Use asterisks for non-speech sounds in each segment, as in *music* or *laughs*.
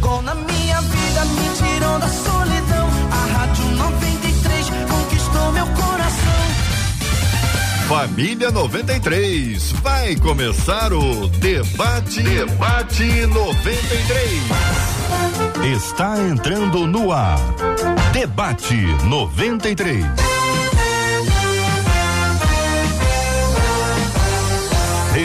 chegou na minha vida, me tirou da solidão. A Rádio 93 conquistou meu coração. Família 93, vai começar o Debate Debate 93. Está entrando no ar. Debate 93.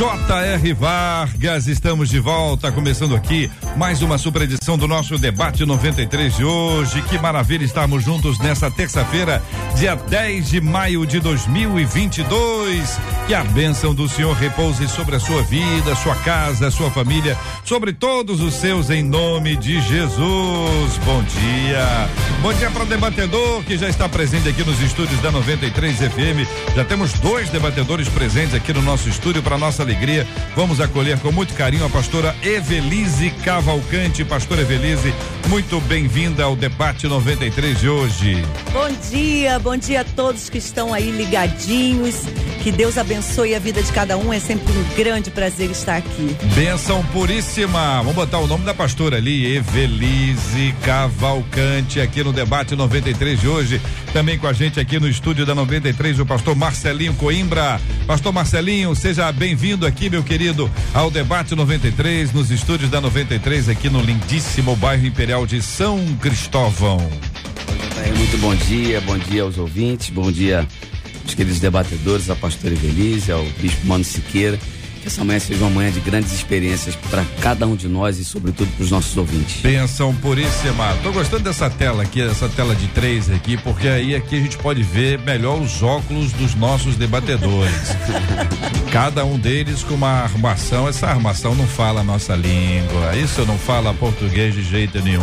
J.R. Vargas, estamos de volta, começando aqui mais uma super edição do nosso debate 93 de hoje. Que maravilha estarmos juntos nessa terça-feira, dia 10 de maio de 2022. Que a bênção do Senhor repouse sobre a sua vida, sua casa, sua família, sobre todos os seus, em nome de Jesus. Bom dia. Bom dia para o debatedor que já está presente aqui nos estúdios da 93 FM. Já temos dois debatedores presentes aqui no nosso estúdio para nossa alegria. Vamos acolher com muito carinho a pastora Evelise Cavalcante. Pastora Evelise, muito bem-vinda ao debate 93 de hoje. Bom dia, bom dia a todos que estão aí ligadinhos. Que Deus abençoe a vida de cada um. É sempre um grande prazer estar aqui. Benção puríssima. Vamos botar o nome da pastora ali, Evelise Cavalcante, aqui no debate 93 de hoje. Também com a gente aqui no estúdio da 93, o pastor Marcelinho Coimbra. Pastor Marcelinho, seja bem-vindo aqui, meu querido, ao debate 93, nos estúdios da 93, aqui no lindíssimo bairro Imperial de São Cristóvão. Muito bom dia, bom dia aos ouvintes, bom dia aos queridos debatedores, a pastora Evelise, ao bispo Mano Siqueira. Que essa manhã seja uma manhã de grandes experiências para cada um de nós e, sobretudo, para os nossos ouvintes. Benção puríssima. Tô gostando dessa tela aqui, essa tela de três aqui, porque aí aqui a gente pode ver melhor os óculos dos nossos debatedores. *laughs* cada um deles com uma armação. Essa armação não fala a nossa língua. Isso não fala português de jeito nenhum.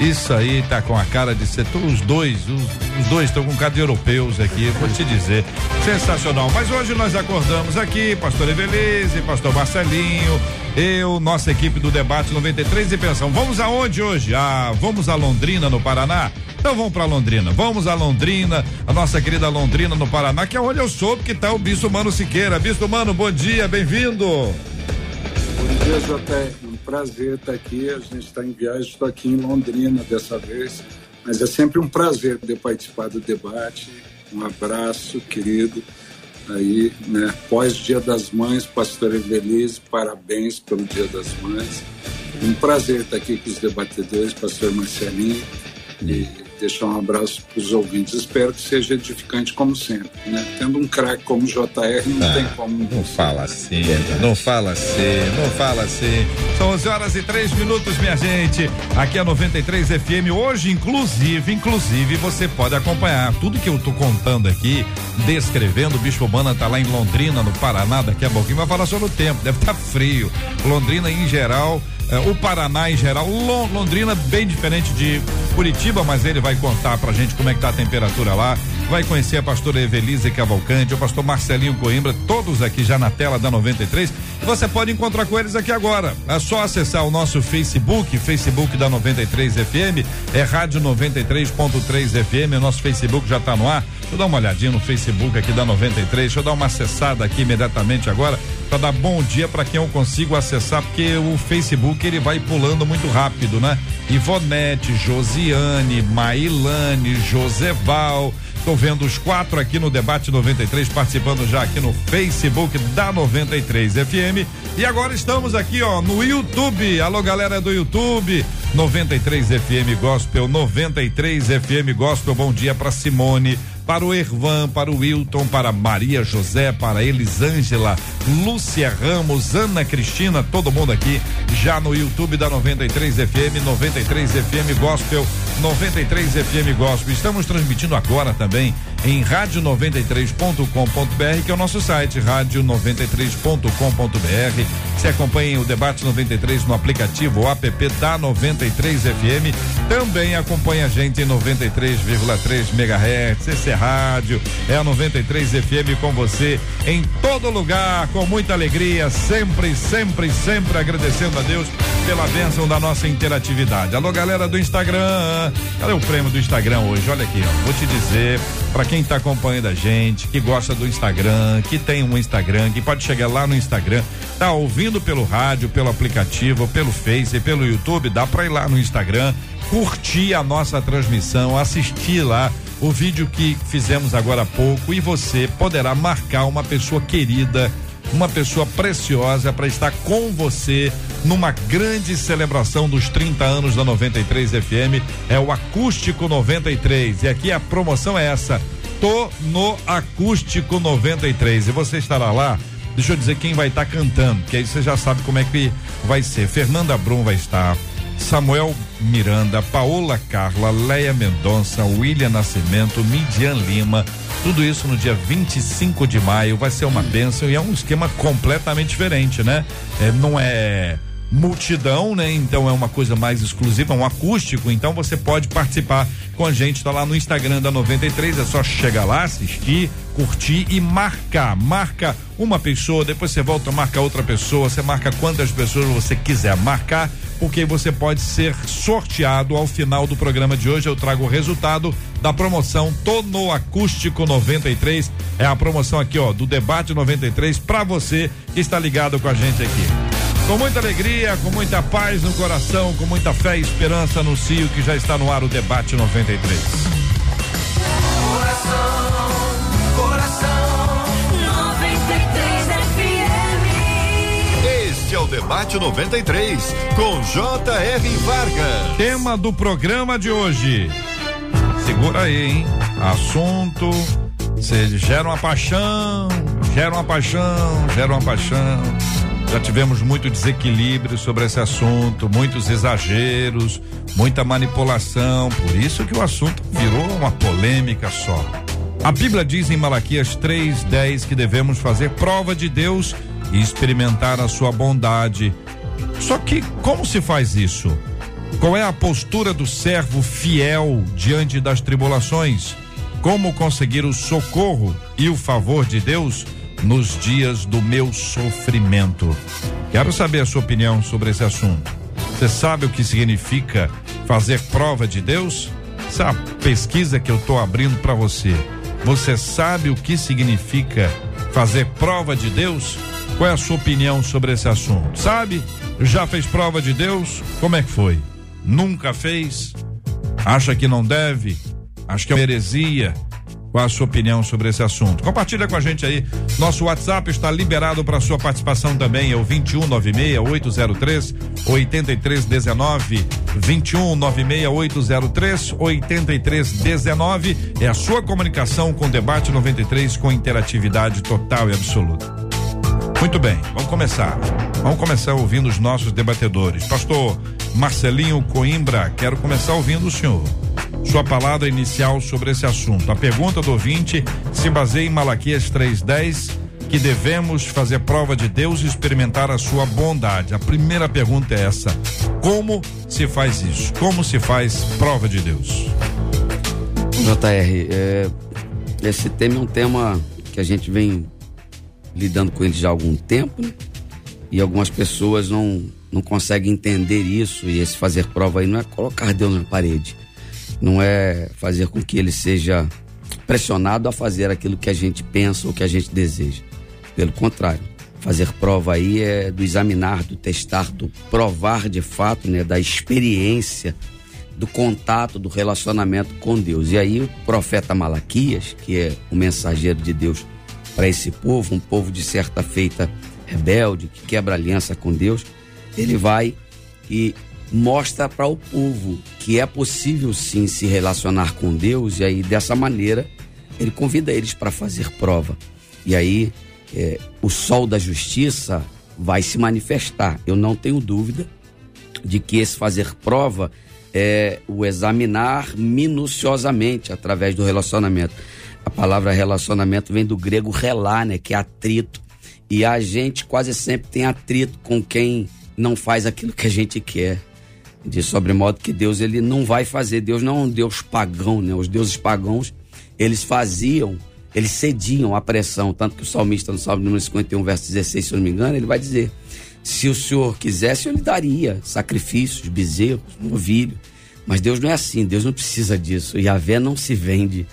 Isso aí tá com a cara de ser os dois, os, os dois estão com cara de europeus aqui, vou te dizer. Sensacional. Mas hoje nós acordamos aqui, pastor Evelise, pastor Marcelinho, eu, nossa equipe do debate 93 e pensamos, vamos aonde hoje? Ah, vamos a Londrina, no Paraná? Então vamos para Londrina. Vamos a Londrina, a nossa querida Londrina no Paraná, que é onde eu soube que tá o Bispo Mano Siqueira. Bispo Mano, bom dia, bem-vindo. Bom dia, JR prazer estar aqui. A gente está em viagem, estou aqui em Londrina dessa vez, mas é sempre um prazer poder participar do debate. Um abraço, querido. Aí, né, pós Dia das Mães, Pastor Evelise, parabéns pelo Dia das Mães. Um prazer estar aqui com os debatedores, Pastor Marcelinho. E deixar um abraço para os ouvintes. Espero que seja edificante como sempre. Né? Tendo um craque como JR, não ah, tem como. Não fala assim, não fala assim, não fala assim. São 11 horas e 3 minutos, minha gente. Aqui é 93 FM. Hoje, inclusive, inclusive, você pode acompanhar tudo que eu tô contando aqui, descrevendo. O Bispo Bana tá lá em Londrina, no Paraná, daqui a pouquinho vai falar sobre o tempo. Deve estar tá frio. Londrina, em geral, é, o Paraná em geral, Londrina bem diferente de Curitiba, mas ele vai contar pra gente como é que tá a temperatura lá. Vai conhecer a pastora Evelise Cavalcante, o pastor Marcelinho Coimbra, todos aqui já na tela da 93. Você pode encontrar com eles aqui agora. É só acessar o nosso Facebook, Facebook da 93 FM, é Rádio 93.3 FM, o nosso Facebook já tá no ar. Deixa eu dar uma olhadinha no Facebook aqui da 93, deixa eu dar uma acessada aqui imediatamente agora para dar bom dia para quem eu consigo acessar, porque o Facebook ele vai pulando muito rápido, né? Ivonete, Josiane, Mailane, Joseval. Tô vendo os quatro aqui no debate 93 participando já aqui no Facebook da 93 FM. E agora estamos aqui, ó, no YouTube. Alô, galera do YouTube. 93 FM Gospel, 93 FM Gospel. Bom dia para Simone, para o Ervan, para o Wilton, para Maria José, para Elisângela, Lúcia Ramos, Ana Cristina, todo mundo aqui já no YouTube da 93 FM, 93 FM Gospel, 93 FM Gospel. Estamos transmitindo agora também em rádio93.com.br, que é o nosso site, rádio93.com.br. Você acompanha o debate 93 no aplicativo app da 93 FM. Também acompanha a gente em 93,3 MHz. Esse é rádio, é a 93 FM com você em todo lugar, com muita alegria, sempre, sempre, sempre agradecendo a Deus pela bênção da nossa interatividade. Alô, galera do Instagram. Cadê o prêmio do Instagram hoje? Olha aqui, ó. Vou te dizer, para quem tá acompanhando a gente, que gosta do Instagram, que tem um Instagram, que pode chegar lá no Instagram, tá ouvindo pelo rádio, pelo aplicativo, pelo Face, pelo YouTube, dá para ir lá no Instagram, curtir a nossa transmissão, assistir lá o vídeo que fizemos agora há pouco e você poderá marcar uma pessoa querida uma pessoa preciosa para estar com você numa grande celebração dos 30 anos da 93 FM. É o Acústico 93. E aqui a promoção é essa. Tô no Acústico 93. E você estará lá. Deixa eu dizer quem vai estar tá cantando, que aí você já sabe como é que vai ser. Fernanda Brum vai estar. Samuel Miranda, Paola Carla, Leia Mendonça, William Nascimento, Midian Lima, tudo isso no dia 25 de maio vai ser uma bênção e é um esquema completamente diferente, né? É, não é multidão, né? Então é uma coisa mais exclusiva, um acústico. Então você pode participar com a gente, tá lá no Instagram da 93. É só chegar lá, assistir, curtir e marcar. Marca uma pessoa, depois você volta, marca outra pessoa, você marca quantas pessoas você quiser marcar porque você pode ser sorteado ao final do programa de hoje. Eu trago o resultado da promoção Tono Acústico 93. É a promoção aqui, ó, do Debate 93 para você que está ligado com a gente aqui. Com muita alegria, com muita paz no coração, com muita fé e esperança no CIO que já está no ar o Debate 93. Coração, coração, 93 FM. Este é o Debate 93, com J.R. Vargas. Tema do programa de hoje. Segura aí, hein? Assunto. Você gera uma paixão, gera uma paixão, gera uma paixão. Já tivemos muito desequilíbrio sobre esse assunto, muitos exageros, muita manipulação, por isso que o assunto virou uma polêmica só. A Bíblia diz em Malaquias 3:10 que devemos fazer prova de Deus e experimentar a sua bondade. Só que como se faz isso? Qual é a postura do servo fiel diante das tribulações? Como conseguir o socorro e o favor de Deus nos dias do meu sofrimento? Quero saber a sua opinião sobre esse assunto. Você sabe o que significa fazer prova de Deus? Essa é pesquisa que eu estou abrindo para você. Você sabe o que significa fazer prova de Deus? Qual é a sua opinião sobre esse assunto? Sabe? Já fez prova de Deus? Como é que foi? Nunca fez? Acha que não deve? Acho que é uma heresia. Qual a sua opinião sobre esse assunto? Compartilha com a gente aí. Nosso WhatsApp está liberado para sua participação também. É o 2196 803 8319. 2196 803 8319. É a sua comunicação com debate 93 com interatividade total e absoluta. Muito bem, vamos começar. Vamos começar ouvindo os nossos debatedores. Pastor Marcelinho Coimbra, quero começar ouvindo o senhor. Sua palavra inicial sobre esse assunto. A pergunta do ouvinte se baseia em Malaquias 3:10, que devemos fazer prova de Deus e experimentar a sua bondade. A primeira pergunta é essa: como se faz isso? Como se faz prova de Deus? JR, é, esse tema é um tema que a gente vem lidando com ele já há algum tempo né? e algumas pessoas não não conseguem entender isso e esse fazer prova aí não é colocar Deus na parede, não é fazer com que ele seja pressionado a fazer aquilo que a gente pensa ou que a gente deseja. Pelo contrário, fazer prova aí é do examinar, do testar, do provar de fato, né, da experiência, do contato, do relacionamento com Deus. E aí o profeta Malaquias, que é o mensageiro de Deus para esse povo, um povo de certa feita rebelde, que quebra aliança com Deus, ele vai e mostra para o povo que é possível sim se relacionar com Deus e aí dessa maneira ele convida eles para fazer prova. E aí é, o sol da justiça vai se manifestar. Eu não tenho dúvida de que esse fazer prova é o examinar minuciosamente através do relacionamento. A palavra relacionamento vem do grego relá, né? Que é atrito. E a gente quase sempre tem atrito com quem não faz aquilo que a gente quer. De sobremodo que Deus ele não vai fazer. Deus não é um Deus pagão, né? Os deuses pagãos, eles faziam, eles cediam à pressão. Tanto que o salmista no Salmo número 51, verso 16, se eu não me engano, ele vai dizer: Se o Senhor quisesse, eu lhe daria sacrifícios, bezerros, novilho. Mas Deus não é assim, Deus não precisa disso. E a vé não se vende.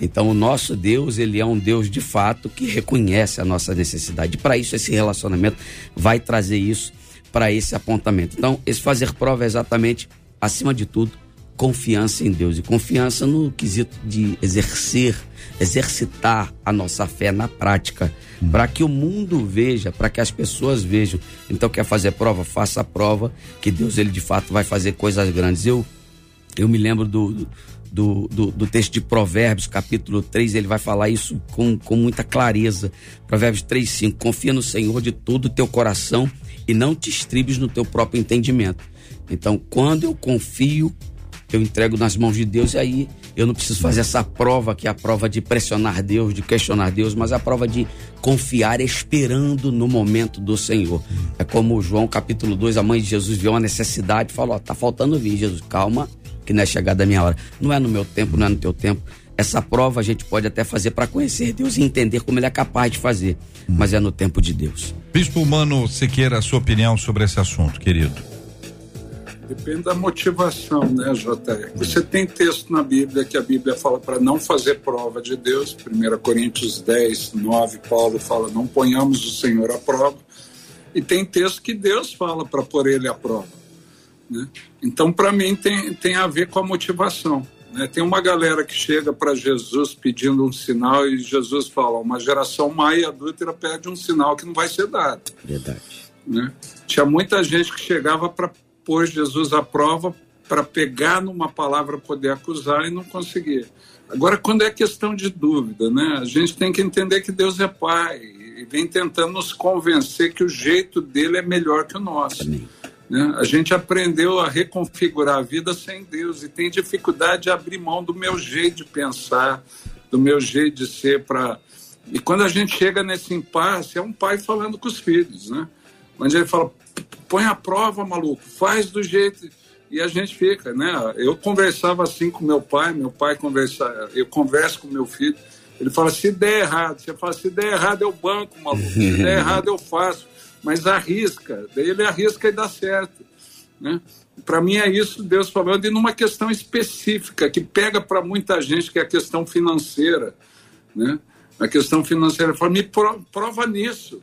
Então, o nosso Deus, ele é um Deus de fato que reconhece a nossa necessidade. Para isso, esse relacionamento vai trazer isso para esse apontamento. Então, esse fazer prova é exatamente, acima de tudo, confiança em Deus e confiança no quesito de exercer, exercitar a nossa fé na prática, uhum. para que o mundo veja, para que as pessoas vejam. Então, quer fazer prova? Faça a prova que Deus, ele de fato vai fazer coisas grandes. Eu, eu me lembro do, do, do, do, texto de Provérbios, capítulo 3, ele vai falar isso com, com muita clareza. Provérbios 3, 5. Confia no Senhor de todo o teu coração e não te estribes no teu próprio entendimento. Então, quando eu confio, eu entrego nas mãos de Deus e aí eu não preciso fazer essa prova que é a prova de pressionar Deus, de questionar Deus, mas a prova de confiar esperando no momento do Senhor. É como João capítulo 2, a mãe de Jesus viu uma necessidade e falou: ó, tá faltando vir, Jesus, calma, que não é chegada a minha hora. Não é no meu tempo, não é no teu tempo. Essa prova a gente pode até fazer para conhecer Deus e entender como ele é capaz de fazer, mas é no tempo de Deus. Bispo Humano Siqueira, a sua opinião sobre esse assunto, querido? Depende da motivação, né, JR? Você tem texto na Bíblia que a Bíblia fala para não fazer prova de Deus. 1 Coríntios 10, 9, Paulo fala: não ponhamos o Senhor à prova. E tem texto que Deus fala para pôr ele à prova. Né? Então, para mim, tem, tem a ver com a motivação. Né? Tem uma galera que chega para Jesus pedindo um sinal e Jesus fala: uma geração má e adúltera pede um sinal que não vai ser dado. Verdade. Né? Tinha muita gente que chegava para pôr Jesus à prova para pegar numa palavra poder acusar e não conseguia. Agora, quando é questão de dúvida, né? a gente tem que entender que Deus é Pai e vem tentando nos convencer que o jeito dele é melhor que o nosso. Amém. Né? A gente aprendeu a reconfigurar a vida sem Deus e tem dificuldade de abrir mão do meu jeito de pensar, do meu jeito de ser para. E quando a gente chega nesse impasse, é um pai falando com os filhos, né? Onde ele fala: põe a prova, maluco, faz do jeito. E a gente fica, né? Eu conversava assim com meu pai, meu pai conversa, eu converso com meu filho. Ele fala: se der errado, você fala: se der errado, eu banco, maluco, se der *laughs* errado, eu faço mas arrisca. Daí ele arrisca e dá certo. Né? Para mim é isso Deus falando, e numa questão específica, que pega para muita gente, que é a questão financeira. Né? A questão financeira fala, me prova nisso.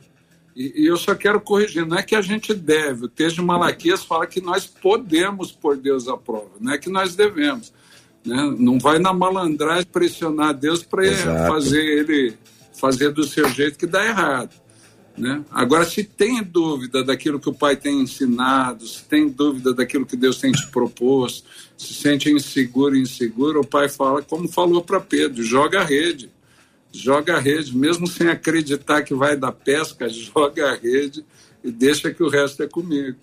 E, e, eu só quero corrigir, não é que a gente deve, o texto de Malaquias fala que nós podemos pôr Deus à prova, não é que nós devemos. Né? Não vai na malandragem pressionar Deus para fazer ele fazer do seu jeito que dá errado. Né? Agora, se tem dúvida daquilo que o Pai tem ensinado, se tem dúvida daquilo que Deus tem te proposto, se sente inseguro, inseguro, o Pai fala, como falou para Pedro, joga a rede. Joga a rede, mesmo sem acreditar que vai dar pesca, *laughs* joga a rede e deixa que o resto é comigo.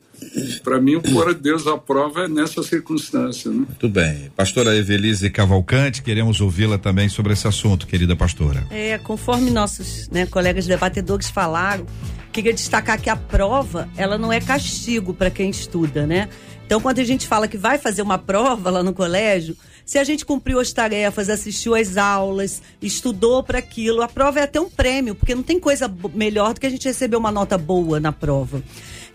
Para mim, o pôr Deus à prova é nessa circunstância. Né? Muito bem. Pastora Evelise Cavalcante, queremos ouvi-la também sobre esse assunto, querida pastora. É, conforme nossos né, colegas debatedores falaram, queria destacar que a prova, ela não é castigo para quem estuda, né? Então, quando a gente fala que vai fazer uma prova lá no colégio, se a gente cumpriu as tarefas, assistiu às aulas, estudou para aquilo, a prova é até um prêmio, porque não tem coisa melhor do que a gente receber uma nota boa na prova.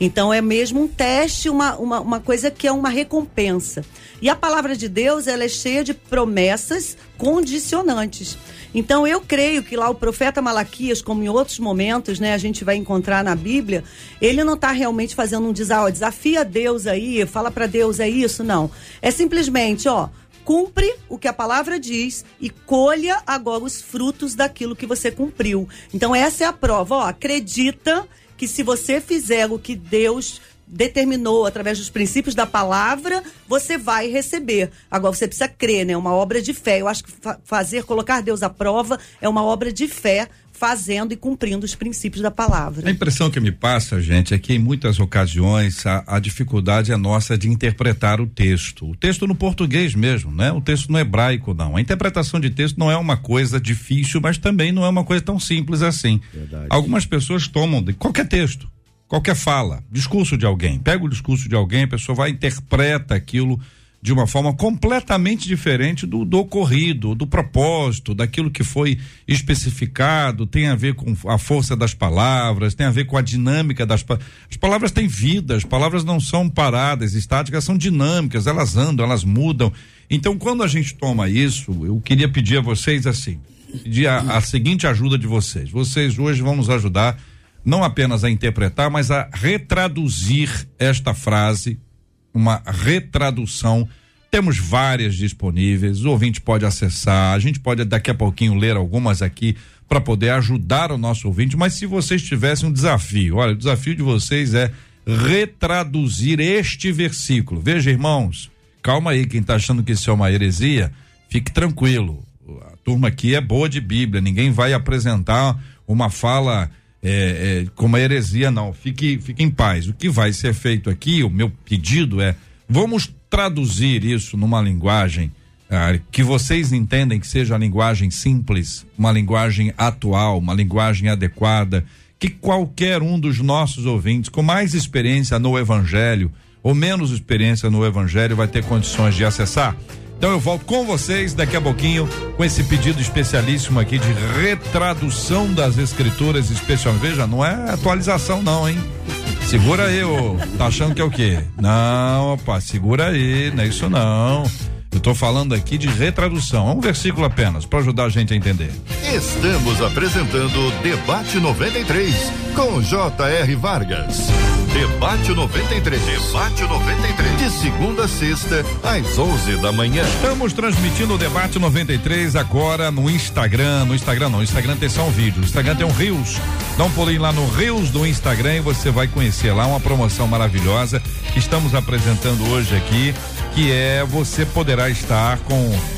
Então é mesmo um teste, uma, uma, uma coisa que é uma recompensa. E a palavra de Deus, ela é cheia de promessas condicionantes. Então eu creio que lá o profeta Malaquias, como em outros momentos, né, a gente vai encontrar na Bíblia, ele não está realmente fazendo um desafio, desafia Deus aí, fala para Deus é isso, não. É simplesmente, ó, cumpre o que a palavra diz e colha agora os frutos daquilo que você cumpriu. Então essa é a prova, ó, acredita que se você fizer o que Deus determinou através dos princípios da palavra, você vai receber. Agora você precisa crer, né? Uma obra de fé. Eu acho que fa fazer, colocar Deus à prova é uma obra de fé fazendo e cumprindo os princípios da palavra. A impressão que me passa, gente, é que em muitas ocasiões a, a, dificuldade é nossa de interpretar o texto. O texto no português mesmo, né? O texto no hebraico, não. A interpretação de texto não é uma coisa difícil, mas também não é uma coisa tão simples assim. Verdade. Algumas pessoas tomam de qualquer texto, qualquer fala, discurso de alguém. Pega o discurso de alguém, a pessoa vai interpreta aquilo de uma forma completamente diferente do, do ocorrido, do propósito, daquilo que foi especificado, tem a ver com a força das palavras, tem a ver com a dinâmica das as palavras têm vida, as palavras não são paradas, estáticas, são dinâmicas, elas andam, elas mudam. Então, quando a gente toma isso, eu queria pedir a vocês assim, pedir a, a seguinte ajuda de vocês. Vocês hoje vão nos ajudar não apenas a interpretar, mas a retraduzir esta frase uma retradução. Temos várias disponíveis, o ouvinte pode acessar, a gente pode daqui a pouquinho ler algumas aqui para poder ajudar o nosso ouvinte, mas se vocês tivessem um desafio, olha, o desafio de vocês é retraduzir este versículo. Veja, irmãos, calma aí, quem está achando que isso é uma heresia, fique tranquilo. A turma aqui é boa de Bíblia, ninguém vai apresentar uma fala é, é, como a heresia, não. Fique, fique em paz. O que vai ser feito aqui, o meu pedido é: vamos traduzir isso numa linguagem ah, que vocês entendem que seja a linguagem simples, uma linguagem atual, uma linguagem adequada, que qualquer um dos nossos ouvintes com mais experiência no Evangelho ou menos experiência no Evangelho vai ter condições de acessar. Então eu volto com vocês daqui a pouquinho com esse pedido especialíssimo aqui de retradução das escrituras especialmente. Veja, não é atualização não, hein? Segura aí, ô. Tá achando que é o quê? Não, opa, segura aí, não é isso não. Eu estou falando aqui de retradução, é um versículo apenas, para ajudar a gente a entender. Estamos apresentando Debate 93 com J.R. Vargas. Debate 93. Debate 93. De segunda a sexta, às 11 da manhã. Estamos transmitindo o Debate 93 agora no Instagram. No Instagram não, Instagram tem só um vídeo. Instagram tem um Rios. Dá um pulinho lá no Rios do Instagram e você vai conhecer lá uma promoção maravilhosa que estamos apresentando hoje aqui que é você poderá estar com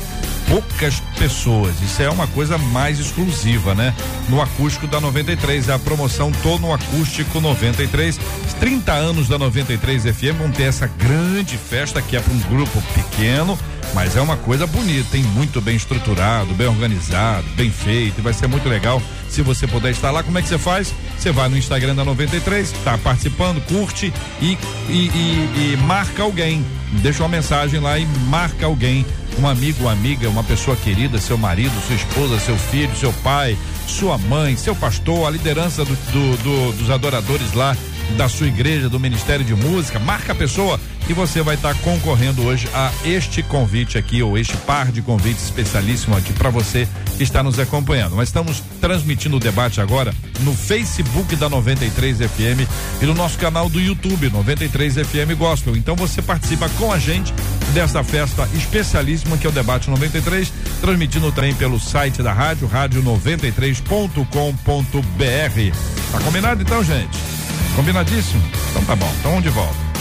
poucas pessoas. Isso é uma coisa mais exclusiva, né? No acústico da 93, é a promoção Tô no Acústico 93. 30 anos da 93 FM vão ter essa grande festa que é para um grupo pequeno, mas é uma coisa bonita, hein? Muito bem estruturado, bem organizado, bem feito. Vai ser muito legal se você puder estar lá. Como é que você faz? Você vai no Instagram da 93, tá participando, curte e, e, e, e marca alguém deixa uma mensagem lá e marca alguém, um amigo, uma amiga, uma pessoa querida, seu marido, sua esposa, seu filho, seu pai, sua mãe, seu pastor, a liderança do, do, do, dos adoradores lá da sua igreja, do Ministério de Música, marca a pessoa e você vai estar tá concorrendo hoje a este convite aqui, ou este par de convites especialíssimo aqui para você que está nos acompanhando. Mas estamos transmitindo o debate agora no Facebook da 93 FM e no nosso canal do YouTube, 93 FM Gospel. Então você participa com a gente dessa festa especialíssima que é o Debate 93, transmitindo também pelo site da rádio, rádio93.com.br. Tá combinado então, gente? Combinadíssimo? Então tá bom, então de volta.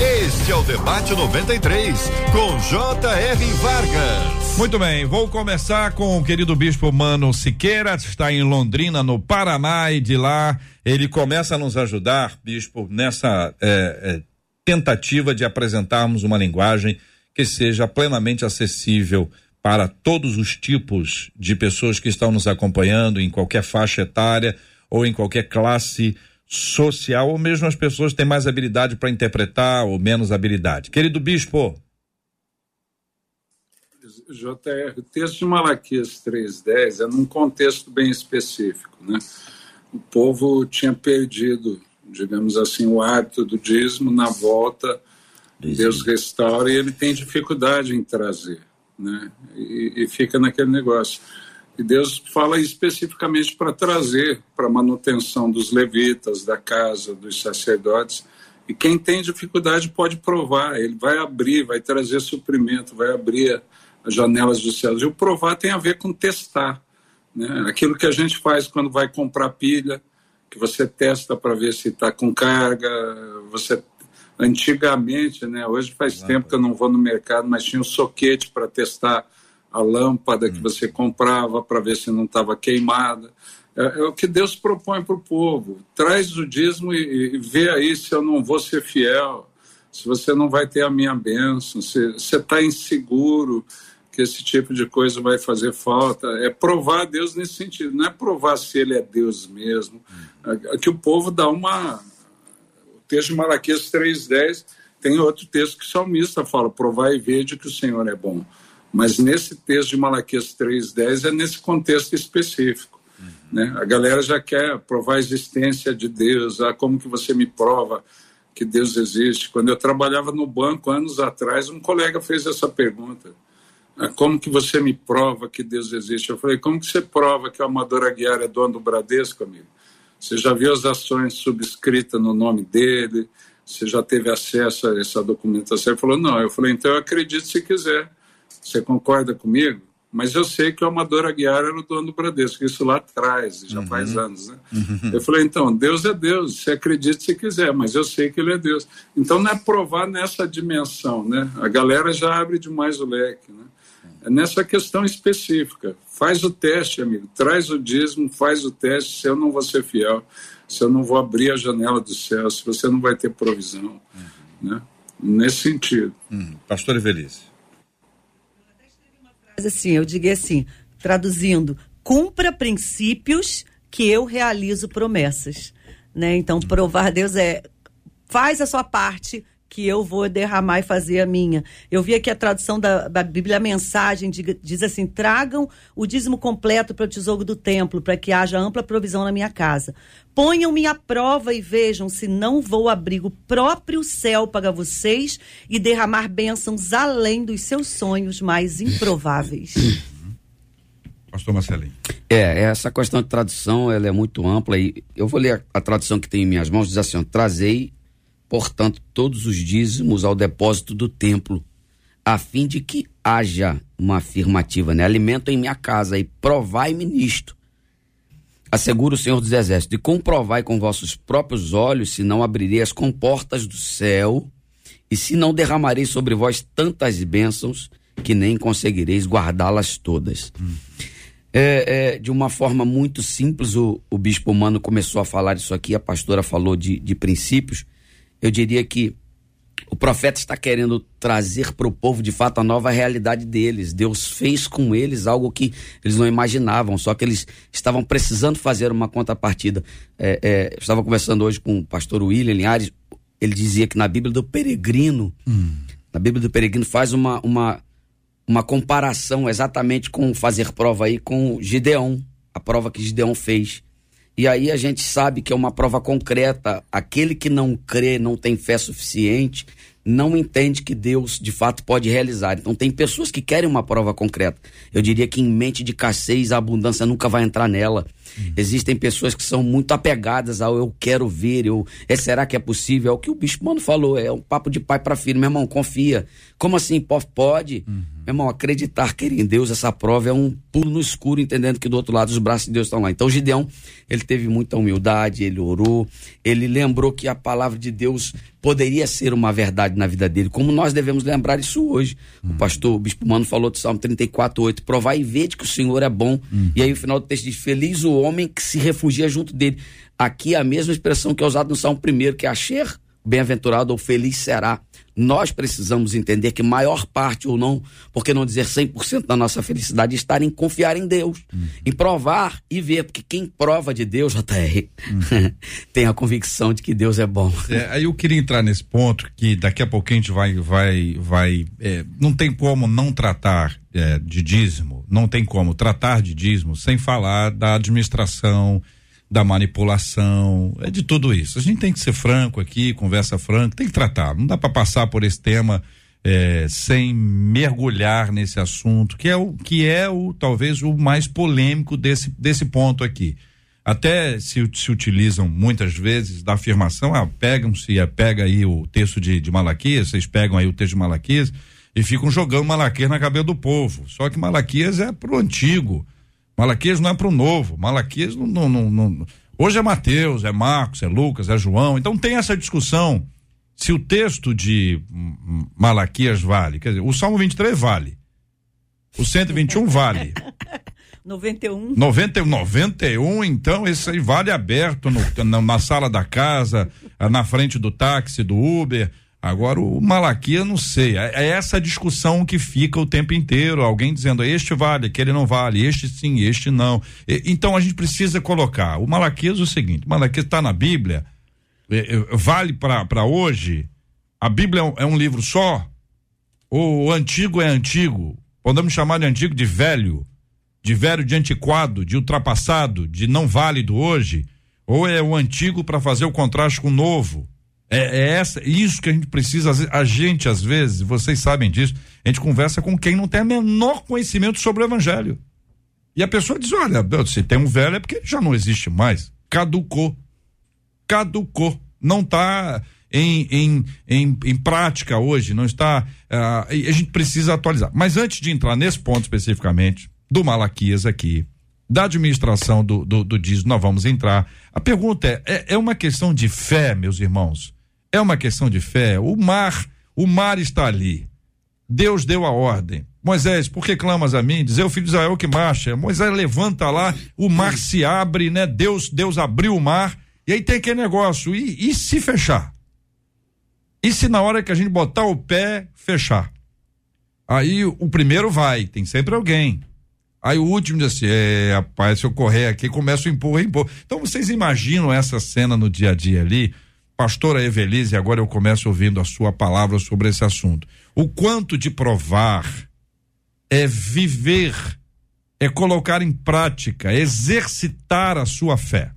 Este é o Debate 93, com J.R. Vargas. Muito bem, vou começar com o querido Bispo Mano Siqueira, está em Londrina, no Paraná, e de lá ele começa a nos ajudar, Bispo, nessa é, é, tentativa de apresentarmos uma linguagem que seja plenamente acessível para todos os tipos de pessoas que estão nos acompanhando, em qualquer faixa etária ou em qualquer classe social, ou mesmo as pessoas têm mais habilidade para interpretar ou menos habilidade. Querido bispo. JR, o texto de Malaquias 3,10 é num contexto bem específico. Né? O povo tinha perdido, digamos assim, o hábito do dízimo, na volta, Deus restaura e ele tem dificuldade em trazer. Né? E, e fica naquele negócio e Deus fala especificamente para trazer para a manutenção dos levitas, da casa, dos sacerdotes. E quem tem dificuldade pode provar, ele vai abrir, vai trazer suprimento, vai abrir as janelas dos céus. E o provar tem a ver com testar. Né? Aquilo que a gente faz quando vai comprar pilha, que você testa para ver se está com carga, você antigamente, né? Hoje faz tempo que eu não vou no mercado, mas tinha um soquete para testar a lâmpada que você comprava para ver se não estava queimada. É, é o que Deus propõe para o povo. Traz o dízimo e, e vê aí se eu não vou ser fiel, se você não vai ter a minha bênção, se você está inseguro que esse tipo de coisa vai fazer falta. É provar a Deus nesse sentido, não é provar se ele é Deus mesmo. É, é que o povo dá uma. O texto de Malaquias 3,10 tem outro texto que o salmista fala: provar e vede que o Senhor é bom. Mas nesse texto de Malaquias 3,10 é nesse contexto específico. Uhum. Né? A galera já quer provar a existência de Deus. Ah, como que você me prova que Deus existe? Quando eu trabalhava no banco anos atrás, um colega fez essa pergunta. Ah, como que você me prova que Deus existe? Eu falei, como que você prova que o Amador Aguiar é dono do Bradesco, amigo? Você já viu as ações subscritas no nome dele? Você já teve acesso a essa documentação? Ele falou, não. Eu falei, então eu acredito se quiser. Você concorda comigo? Mas eu sei que o Amador Aguiar era o dono do Bradesco, isso lá atrás, já uhum. faz anos. Né? Uhum. Eu falei, então, Deus é Deus, você acredita se quiser, mas eu sei que ele é Deus. Então não é provar nessa dimensão, né? A galera já abre demais o leque, né? É nessa questão específica. Faz o teste, amigo, traz o dízimo, faz o teste, se eu não vou ser fiel, se eu não vou abrir a janela do céu, se você não vai ter provisão, uhum. né? Nesse sentido. Uhum. Pastor Evelise assim, eu digo assim, traduzindo, cumpra princípios que eu realizo promessas, né? Então, provar Deus é faz a sua parte que eu vou derramar e fazer a minha. Eu vi aqui a tradução da, da Bíblia, a mensagem diz assim: tragam o dízimo completo para o tesouro do templo, para que haja ampla provisão na minha casa. Ponham-me à prova e vejam se não vou abrir o próprio céu para vocês e derramar bênçãos além dos seus sonhos mais improváveis. *coughs* Pastor Marcelinho. É, essa questão de tradução ela é muito ampla e eu vou ler a, a tradução que tem em minhas mãos, diz assim, trazei portanto, todos os dízimos ao depósito do templo, a fim de que haja uma afirmativa, né? Alimento em minha casa e provai-me nisto. Assegura o Senhor dos Exércitos, e comprovai com vossos próprios olhos se não abrirei as comportas do céu e se não derramarei sobre vós tantas bênçãos que nem conseguireis guardá-las todas. Hum. É, é, de uma forma muito simples, o, o bispo humano começou a falar isso aqui, a pastora falou de, de princípios eu diria que o profeta está querendo trazer para o povo de fato a nova realidade deles. Deus fez com eles algo que eles não imaginavam, só que eles estavam precisando fazer uma contrapartida. É, é, estava conversando hoje com o pastor William Linhares, ele dizia que na Bíblia do Peregrino, hum. na Bíblia do Peregrino faz uma, uma, uma comparação exatamente com fazer prova aí com Gideão, a prova que Gideão fez. E aí a gente sabe que é uma prova concreta. Aquele que não crê, não tem fé suficiente, não entende que Deus de fato pode realizar. Então tem pessoas que querem uma prova concreta. Eu diria que em mente de escassez a abundância nunca vai entrar nela. Uhum. Existem pessoas que são muito apegadas ao eu quero ver, eu, é, será que é possível? É o que o bispo mano falou, é um papo de pai para filho. Meu irmão, confia. Como assim? Pode? Uhum. Meu irmão, acreditar, querer em Deus, essa prova é um pulo no escuro, entendendo que do outro lado os braços de Deus estão lá. Então, Gideão, ele teve muita humildade, ele orou, ele lembrou que a palavra de Deus poderia ser uma verdade na vida dele, como nós devemos lembrar isso hoje. Uhum. O pastor, o bispo Mano falou do Salmo 34, 8, provar e ver que o Senhor é bom. Uhum. E aí o final do texto diz, feliz o homem que se refugia junto dele. Aqui é a mesma expressão que é usada no Salmo 1, que é Asher, bem-aventurado ou feliz será nós precisamos entender que maior parte ou não, porque não dizer 100% da nossa felicidade está em confiar em Deus, uhum. em provar e ver, porque quem prova de Deus, JR, uhum. *laughs* tem a convicção de que Deus é bom. É, aí eu queria entrar nesse ponto que daqui a pouquinho a gente vai, vai, vai, é, não tem como não tratar é, de dízimo, não tem como tratar de dízimo sem falar da administração, da manipulação, é de tudo isso. A gente tem que ser franco aqui, conversa franca, tem que tratar. Não dá para passar por esse tema é, sem mergulhar nesse assunto, que é o que é o talvez o mais polêmico desse desse ponto aqui. Até se, se utilizam muitas vezes da afirmação, ah, pegam-se, é, pega aí o texto de, de Malaquias, vocês pegam aí o texto de Malaquias e ficam jogando Malaquias na cabeça do povo. Só que Malaquias é pro antigo. Malaquias não é para o novo. Malaquias não, não, não, não, Hoje é Mateus, é Marcos, é Lucas, é João. Então tem essa discussão se o texto de Malaquias vale. Quer dizer, o Salmo 23 vale. O 121 vale. 91. 91, 91, então esse aí vale aberto no, na, na, sala da casa, na frente do táxi, do Uber. Agora o Malaquias, não sei. É, é essa discussão que fica o tempo inteiro. Alguém dizendo este vale, aquele não vale, este sim, este não. E, então a gente precisa colocar. O Malaquias é o seguinte: o Malaquias está na Bíblia, é, é, vale para hoje. A Bíblia é um, é um livro só? Ou o antigo é antigo? Podemos chamar de antigo de velho? De velho, de antiquado, de ultrapassado, de não válido hoje? Ou é o antigo para fazer o contraste com o novo? É, é, essa, isso que a gente precisa. A gente, às vezes, vocês sabem disso, a gente conversa com quem não tem o menor conhecimento sobre o evangelho. E a pessoa diz: olha, se tem um velho é porque já não existe mais. Caducou. Caducou. Não está em, em, em, em, prática hoje, não está. Uh, a gente precisa atualizar. Mas antes de entrar nesse ponto especificamente, do Malaquias aqui, da administração do, do, do dízimo, nós vamos entrar. A pergunta é, é: é uma questão de fé, meus irmãos? É uma questão de fé. O mar, o mar está ali. Deus deu a ordem. Moisés, por que clamas a mim? Dizer o filho de Israel que marcha. Moisés levanta lá, o mar se abre, né? Deus, Deus abriu o mar. E aí tem aquele negócio. E, e se fechar? E se na hora que a gente botar o pé, fechar? Aí o primeiro vai, tem sempre alguém. Aí o último diz assim: é, rapaz, se eu correr aqui, começa o empurra, empurra. Então vocês imaginam essa cena no dia a dia ali? Pastora Evelise, agora eu começo ouvindo a sua palavra sobre esse assunto. O quanto de provar é viver, é colocar em prática, é exercitar a sua fé.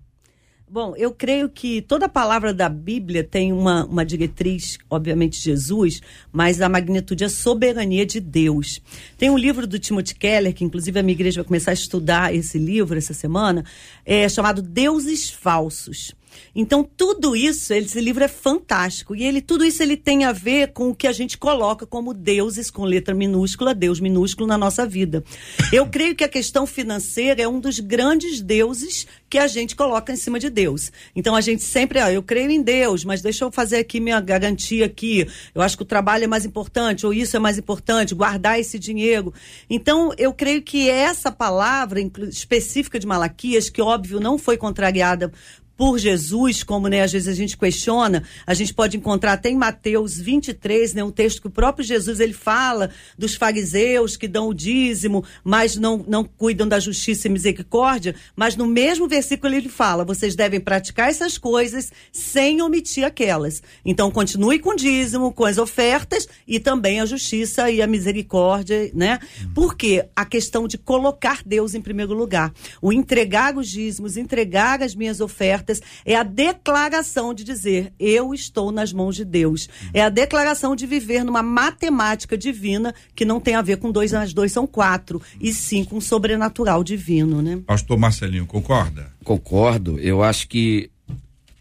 Bom, eu creio que toda palavra da Bíblia tem uma, uma diretriz, obviamente Jesus, mas a magnitude é a soberania de Deus. Tem um livro do Timothy Keller, que inclusive a minha igreja vai começar a estudar esse livro essa semana, é chamado Deuses Falsos. Então, tudo isso, esse livro é fantástico. E ele, tudo isso ele tem a ver com o que a gente coloca como deuses com letra minúscula, Deus minúsculo na nossa vida. Eu *laughs* creio que a questão financeira é um dos grandes deuses que a gente coloca em cima de Deus. Então a gente sempre, ó, eu creio em Deus, mas deixa eu fazer aqui minha garantia aqui. Eu acho que o trabalho é mais importante, ou isso é mais importante, guardar esse dinheiro. Então eu creio que essa palavra específica de Malaquias, que óbvio não foi contrariada por Jesus, como né, às vezes a gente questiona, a gente pode encontrar até em Mateus 23, né, um texto que o próprio Jesus ele fala dos fariseus que dão o dízimo, mas não, não cuidam da justiça e misericórdia, mas no mesmo versículo ele fala, vocês devem praticar essas coisas sem omitir aquelas. Então continue com o dízimo, com as ofertas e também a justiça e a misericórdia, né? Porque a questão de colocar Deus em primeiro lugar, o entregar os dízimos, entregar as minhas ofertas, é a declaração de dizer: eu estou nas mãos de Deus. É a declaração de viver numa matemática divina que não tem a ver com dois mais dois são quatro, e sim com sobrenatural divino, né? Pastor Marcelinho, concorda? Concordo. Eu acho que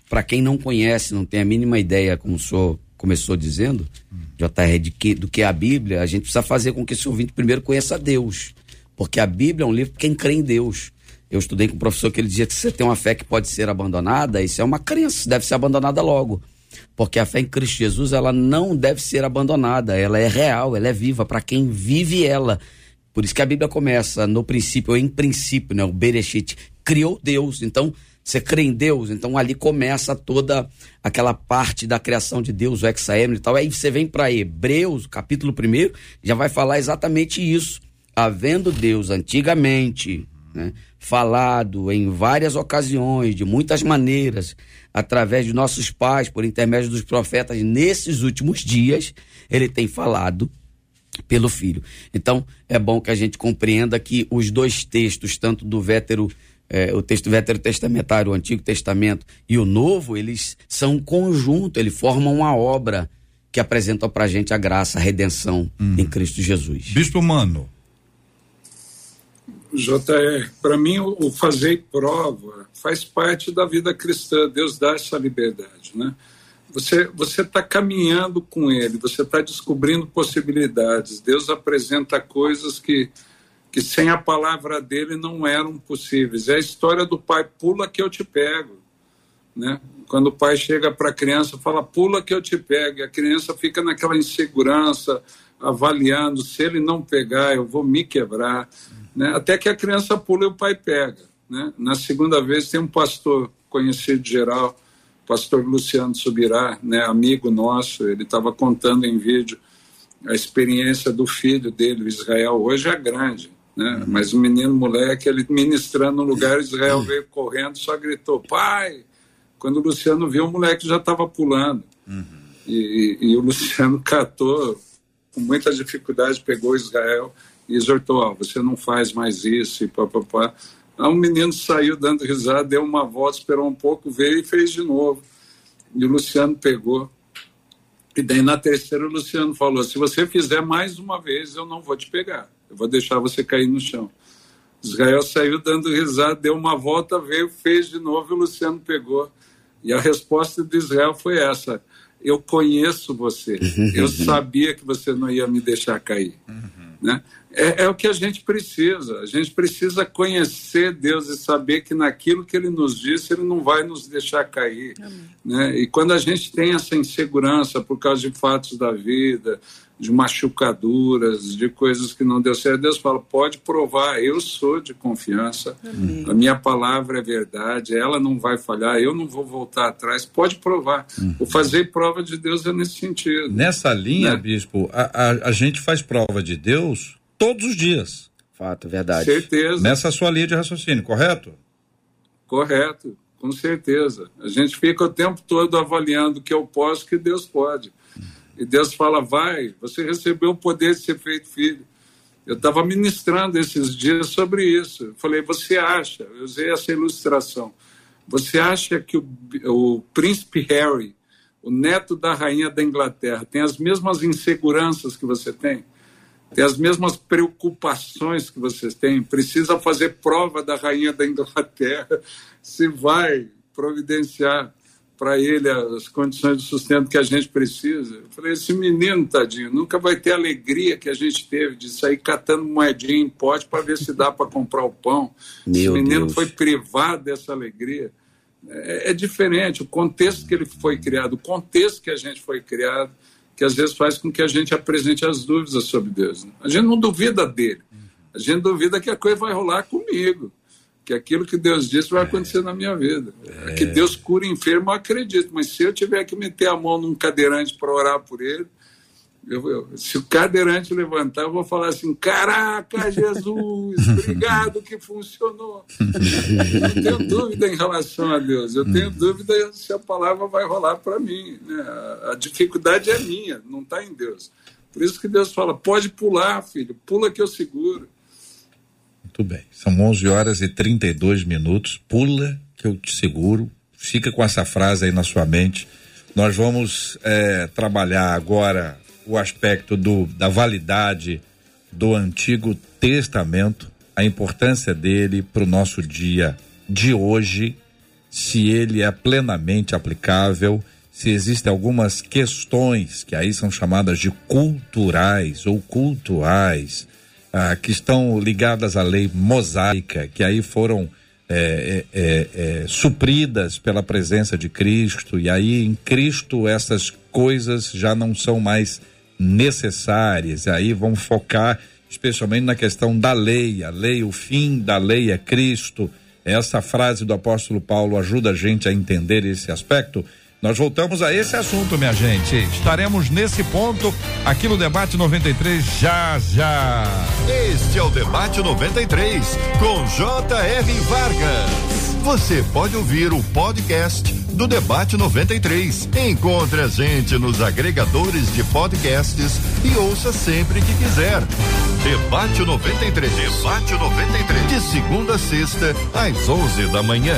para quem não conhece, não tem a mínima ideia, como o senhor começou dizendo. JR, de que, do que é a Bíblia, a gente precisa fazer com que esse ouvinte primeiro conheça Deus. Porque a Bíblia é um livro para quem crê em Deus. Eu estudei com um professor que ele dizia que você tem uma fé que pode ser abandonada, isso é uma crença, deve ser abandonada logo. Porque a fé em Cristo Jesus, ela não deve ser abandonada, ela é real, ela é viva para quem vive ela. Por isso que a Bíblia começa no princípio, em princípio, né? O Bereshit criou Deus. Então, você crê em Deus, então ali começa toda aquela parte da criação de Deus, o exaemno e tal. Aí você vem para Hebreus, capítulo 1, já vai falar exatamente isso. Havendo Deus antigamente, né, falado em várias ocasiões, de muitas maneiras, através de nossos pais, por intermédio dos profetas, nesses últimos dias, ele tem falado pelo filho. Então, é bom que a gente compreenda que os dois textos, tanto do Vétero, eh, o texto Vétero Testamentário, o Antigo Testamento e o Novo, eles são um conjunto, eles formam uma obra que apresenta para a gente a graça, a redenção hum. em Cristo Jesus. Bispo Mano, JR, para mim o fazer prova faz parte da vida cristã. Deus dá essa liberdade, né? Você você está caminhando com Ele, você está descobrindo possibilidades. Deus apresenta coisas que que sem a palavra dele não eram possíveis. É a história do pai pula que eu te pego, né? Quando o pai chega para a criança, fala pula que eu te pego, e a criança fica naquela insegurança, avaliando se ele não pegar, eu vou me quebrar. Né? Até que a criança pula e o pai pega. Né? Na segunda vez tem um pastor conhecido geral, pastor Luciano Subirá, né, amigo nosso, ele estava contando em vídeo a experiência do filho dele, o Israel, hoje é grande, né? Uhum. Mas o menino moleque, ele ministrando no lugar, Israel uhum. veio correndo, só gritou, pai! Quando o Luciano viu, o moleque já estava pulando. Uhum. E, e, e, o Luciano catou, com muita dificuldade, pegou Israel e exortou, oh, você não faz mais isso, e papapá. Aí o menino saiu dando risada, deu uma volta, esperou um pouco, veio e fez de novo. E o Luciano pegou. E daí na terceira o Luciano falou: se você fizer mais uma vez, eu não vou te pegar. Eu vou deixar você cair no chão. Israel saiu dando risada, deu uma volta, veio, fez de novo e o Luciano pegou. E a resposta de Israel foi essa: Eu conheço você. Eu sabia que você não ia me deixar cair. Uhum. Né? É, é, o que a gente precisa. A gente precisa conhecer Deus e saber que naquilo que Ele nos disse, Ele não vai nos deixar cair. Né? E quando a gente tem essa insegurança por causa de fatos da vida, de machucaduras, de coisas que não deu certo, Deus fala: pode provar, eu sou de confiança, Amém. a minha palavra é verdade, ela não vai falhar, eu não vou voltar atrás, pode provar. Uhum. O fazer prova de Deus é nesse sentido. Nessa linha, né? bispo, a, a, a gente faz prova de Deus todos os dias. Fato, verdade. Certeza. Nessa sua linha de raciocínio, correto? Correto, com certeza. A gente fica o tempo todo avaliando o que eu posso, o que Deus pode. E Deus fala: vai, você recebeu o poder de ser feito filho. Eu estava ministrando esses dias sobre isso. Eu falei: você acha, eu usei essa ilustração, você acha que o, o príncipe Harry, o neto da rainha da Inglaterra, tem as mesmas inseguranças que você tem? Tem as mesmas preocupações que vocês têm, precisa fazer prova da rainha da Inglaterra se vai providenciar para ele as condições de sustento que a gente precisa. Eu falei, esse menino, tadinho, nunca vai ter a alegria que a gente teve de sair catando moedinha em pote para ver se dá para comprar o pão. Meu esse menino Deus. foi privado dessa alegria. É, é diferente, o contexto que ele foi criado, o contexto que a gente foi criado, que às vezes faz com que a gente apresente as dúvidas sobre Deus. Né? A gente não duvida dele, a gente duvida que a coisa vai rolar comigo, que aquilo que Deus disse vai acontecer na minha vida. É. Que Deus cura enfermo, eu acredito, mas se eu tiver que meter a mão num cadeirante para orar por ele, eu, eu, se o cadeirante levantar, eu vou falar assim: Caraca, Jesus, *laughs* obrigado que funcionou. Eu tenho dúvida em relação a Deus, eu tenho dúvida se a palavra vai rolar para mim. Né? A dificuldade é minha, não está em Deus. Por isso que Deus fala: Pode pular, filho, pula que eu seguro. Muito bem, são 11 horas e 32 minutos. Pula que eu te seguro. Fica com essa frase aí na sua mente. Nós vamos é, trabalhar agora o aspecto do, da validade do Antigo Testamento, a importância dele para o nosso dia de hoje, se ele é plenamente aplicável, se existem algumas questões que aí são chamadas de culturais ou cultuais, ah, que estão ligadas à lei mosaica, que aí foram é, é, é, supridas pela presença de Cristo, e aí em Cristo essas coisas já não são mais necessárias. Aí vamos focar especialmente na questão da lei. A lei, o fim da lei é Cristo. Essa frase do apóstolo Paulo ajuda a gente a entender esse aspecto. Nós voltamos a esse assunto, minha gente. Estaremos nesse ponto aqui no Debate 93 já já. Este é o Debate 93 com J.R. Vargas. Você pode ouvir o podcast do Debate 93. Encontre a gente nos agregadores de podcasts e ouça sempre que quiser. Debate 93. Debate 93. De segunda a sexta, às 11 da manhã.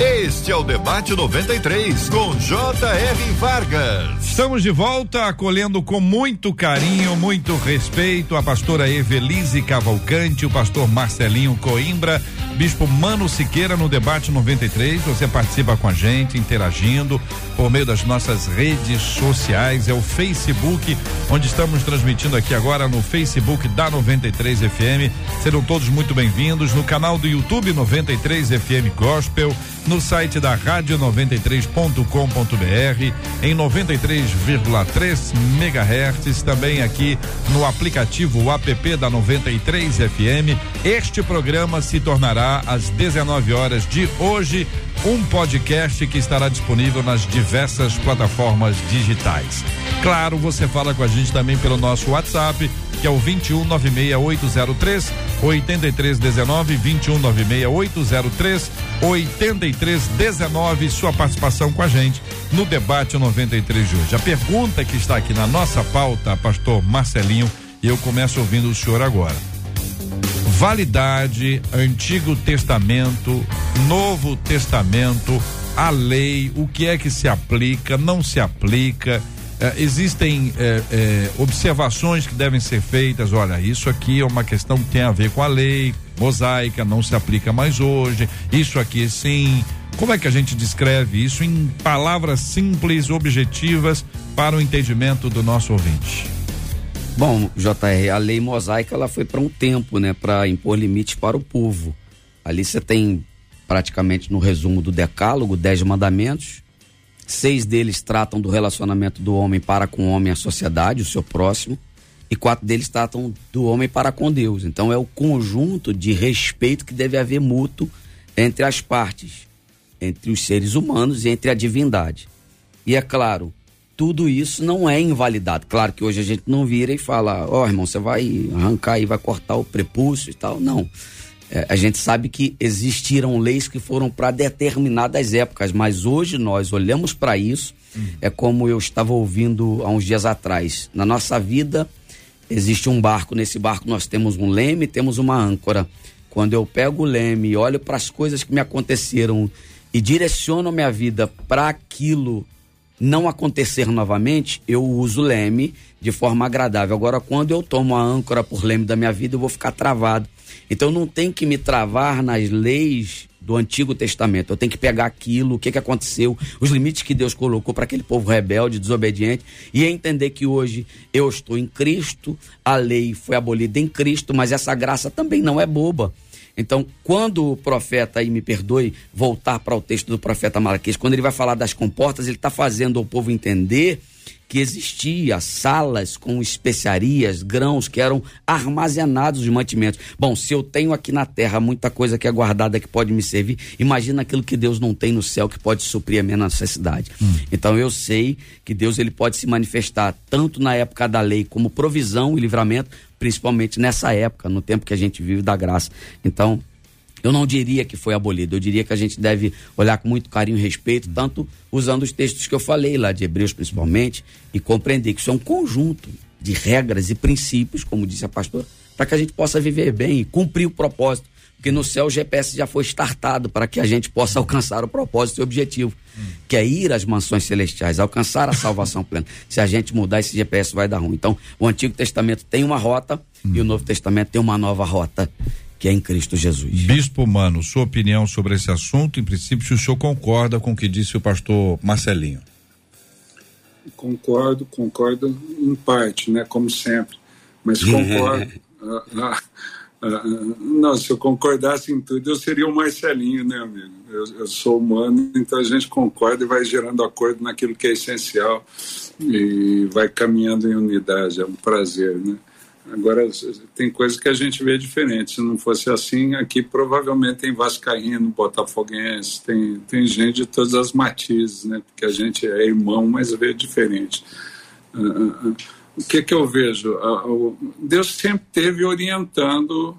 Este é o Debate 93, com J.R. Vargas. Estamos de volta, acolhendo com muito carinho, muito respeito a pastora Evelise Cavalcante, o pastor Marcelinho Coimbra, Bispo Mano Siqueira no debate 93. Você participa com a gente, interagindo por meio das nossas redes sociais. É o Facebook, onde estamos transmitindo aqui agora no Facebook da 93 FM. Serão todos muito bem-vindos no canal do YouTube 93 FM Gospel, no site da rádio 93.com.br, em 93,3 MHz, também aqui no aplicativo app da 93 FM. Este programa se tornará às 19 horas de hoje um podcast que estará disponível nas diversas plataformas digitais. Claro, você fala com a gente também pelo nosso WhatsApp, que é o 21 96803 8319 21 96803 8319. Sua participação com a gente no debate 93 de hoje. A pergunta que está aqui na nossa pauta, pastor Marcelinho, e eu começo ouvindo o senhor agora validade, Antigo Testamento, Novo Testamento, a lei, o que é que se aplica, não se aplica. É, existem é, é, observações que devem ser feitas. Olha, isso aqui é uma questão que tem a ver com a lei mosaica, não se aplica mais hoje. Isso aqui sim. Como é que a gente descreve isso em palavras simples, objetivas, para o entendimento do nosso ouvinte? Bom, JR, a lei mosaica ela foi para um tempo, né, para impor limites para o povo. Ali você tem praticamente no resumo do decálogo dez mandamentos. Seis deles tratam do relacionamento do homem para com o homem, a sociedade, o seu próximo, e quatro deles tratam do homem para com Deus. Então é o conjunto de respeito que deve haver mútuo entre as partes, entre os seres humanos e entre a divindade. E é claro, tudo isso não é invalidado. Claro que hoje a gente não vira e fala, ó oh, irmão, você vai arrancar e vai cortar o prepúcio e tal. Não. É, a gente sabe que existiram leis que foram para determinadas épocas, mas hoje nós olhamos para isso, hum. é como eu estava ouvindo há uns dias atrás. Na nossa vida existe um barco, nesse barco nós temos um leme, temos uma âncora. Quando eu pego o leme e olho para as coisas que me aconteceram e direciono a minha vida para aquilo não acontecer novamente, eu uso leme de forma agradável. Agora, quando eu tomo a âncora por leme da minha vida, eu vou ficar travado. Então, não tem que me travar nas leis do Antigo Testamento. Eu tenho que pegar aquilo, o que, que aconteceu, os limites que Deus colocou para aquele povo rebelde, desobediente, e entender que hoje eu estou em Cristo, a lei foi abolida em Cristo, mas essa graça também não é boba. Então, quando o profeta, aí me perdoe, voltar para o texto do profeta Malaquias, quando ele vai falar das comportas, ele está fazendo o povo entender que existia salas com especiarias, grãos que eram armazenados de mantimentos. Bom, se eu tenho aqui na terra muita coisa que é guardada que pode me servir, imagina aquilo que Deus não tem no céu que pode suprir a minha necessidade. Hum. Então eu sei que Deus ele pode se manifestar tanto na época da lei como provisão e livramento, principalmente nessa época, no tempo que a gente vive da graça. Então, eu não diria que foi abolido, eu diria que a gente deve olhar com muito carinho e respeito, tanto usando os textos que eu falei lá, de Hebreus principalmente, e compreender que isso é um conjunto de regras e princípios, como disse a pastora, para que a gente possa viver bem e cumprir o propósito. Porque no céu o GPS já foi startado para que a gente possa *laughs* alcançar o propósito e o objetivo, hum. que é ir às mansões celestiais, alcançar a salvação *laughs* plena. Se a gente mudar esse GPS, vai dar ruim. Então, o Antigo Testamento tem uma rota hum. e o Novo Testamento tem uma nova rota que é em Cristo Jesus. Bispo Mano, sua opinião sobre esse assunto, em princípio, se o senhor concorda com o que disse o pastor Marcelinho. Concordo, concordo em parte, né, como sempre, mas *laughs* concordo. Ah, não, se eu concordasse em tudo, eu seria o Marcelinho, né, amigo? Eu, eu, sou humano, então a gente concorda e vai gerando acordo naquilo que é essencial e vai caminhando em unidade. É um prazer, né? Agora, tem coisas que a gente vê diferente. Se não fosse assim, aqui provavelmente tem Vascaíno, Botafoguense, tem, tem gente de todas as matizes, né? Porque a gente é irmão, mas vê diferente. Uh, uh, o que, que eu vejo? Deus sempre teve orientando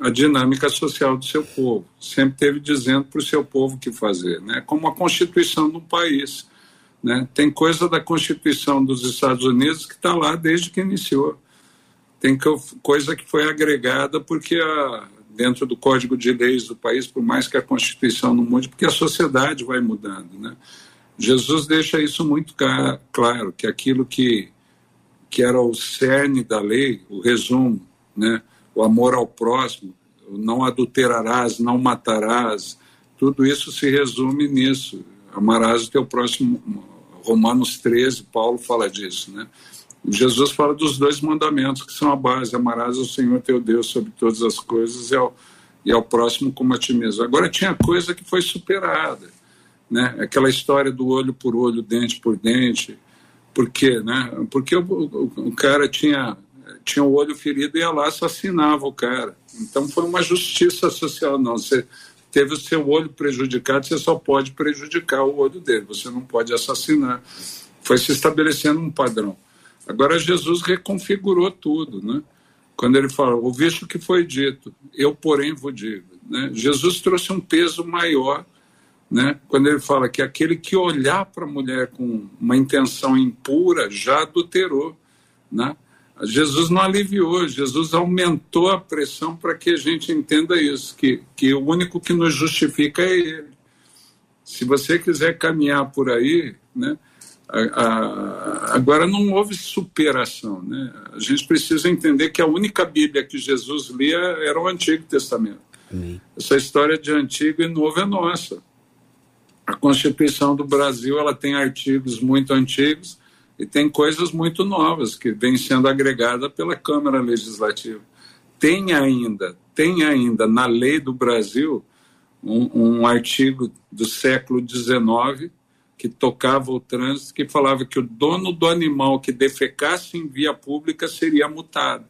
a dinâmica social do seu povo, sempre teve dizendo para o seu povo o que fazer, né? Como a constituição do país. Né? Tem coisa da Constituição dos Estados Unidos que está lá desde que iniciou tem coisa que foi agregada porque a, dentro do código de leis do país, por mais que a Constituição não mude, porque a sociedade vai mudando, né? Jesus deixa isso muito claro, que aquilo que, que era o cerne da lei, o resumo, né? o amor ao próximo, não adulterarás, não matarás, tudo isso se resume nisso. Amarás o teu próximo. Romanos 13, Paulo fala disso, né? Jesus fala dos dois mandamentos que são a base: amarás o Senhor teu Deus sobre todas as coisas e ao, e ao próximo como a ti mesmo. Agora tinha coisa que foi superada, né? Aquela história do olho por olho, dente por dente. Por quê, né? Porque o, o, o cara tinha tinha o olho ferido e ia lá assassinava o cara. Então foi uma justiça social. Não, você teve o seu olho prejudicado, você só pode prejudicar o olho dele, você não pode assassinar. Foi se estabelecendo um padrão. Agora Jesus reconfigurou tudo, né? Quando ele fala, ouviste o que foi dito, eu porém vos digo. Né? Jesus trouxe um peso maior, né? Quando ele fala que aquele que olhar para a mulher com uma intenção impura já adulterou, né? Jesus não aliviou, Jesus aumentou a pressão para que a gente entenda isso, que, que o único que nos justifica é Ele. Se você quiser caminhar por aí, né, a, a, agora não houve superação. Né? A gente precisa entender que a única Bíblia que Jesus lia era o Antigo Testamento. Amém. Essa história de Antigo e Novo é nossa. A Constituição do Brasil ela tem artigos muito antigos e tem coisas muito novas que vêm sendo agregadas pela Câmara Legislativa. Tem ainda, tem ainda na lei do Brasil um, um artigo do século XIX que tocava o trânsito, que falava que o dono do animal que defecasse em via pública seria multado.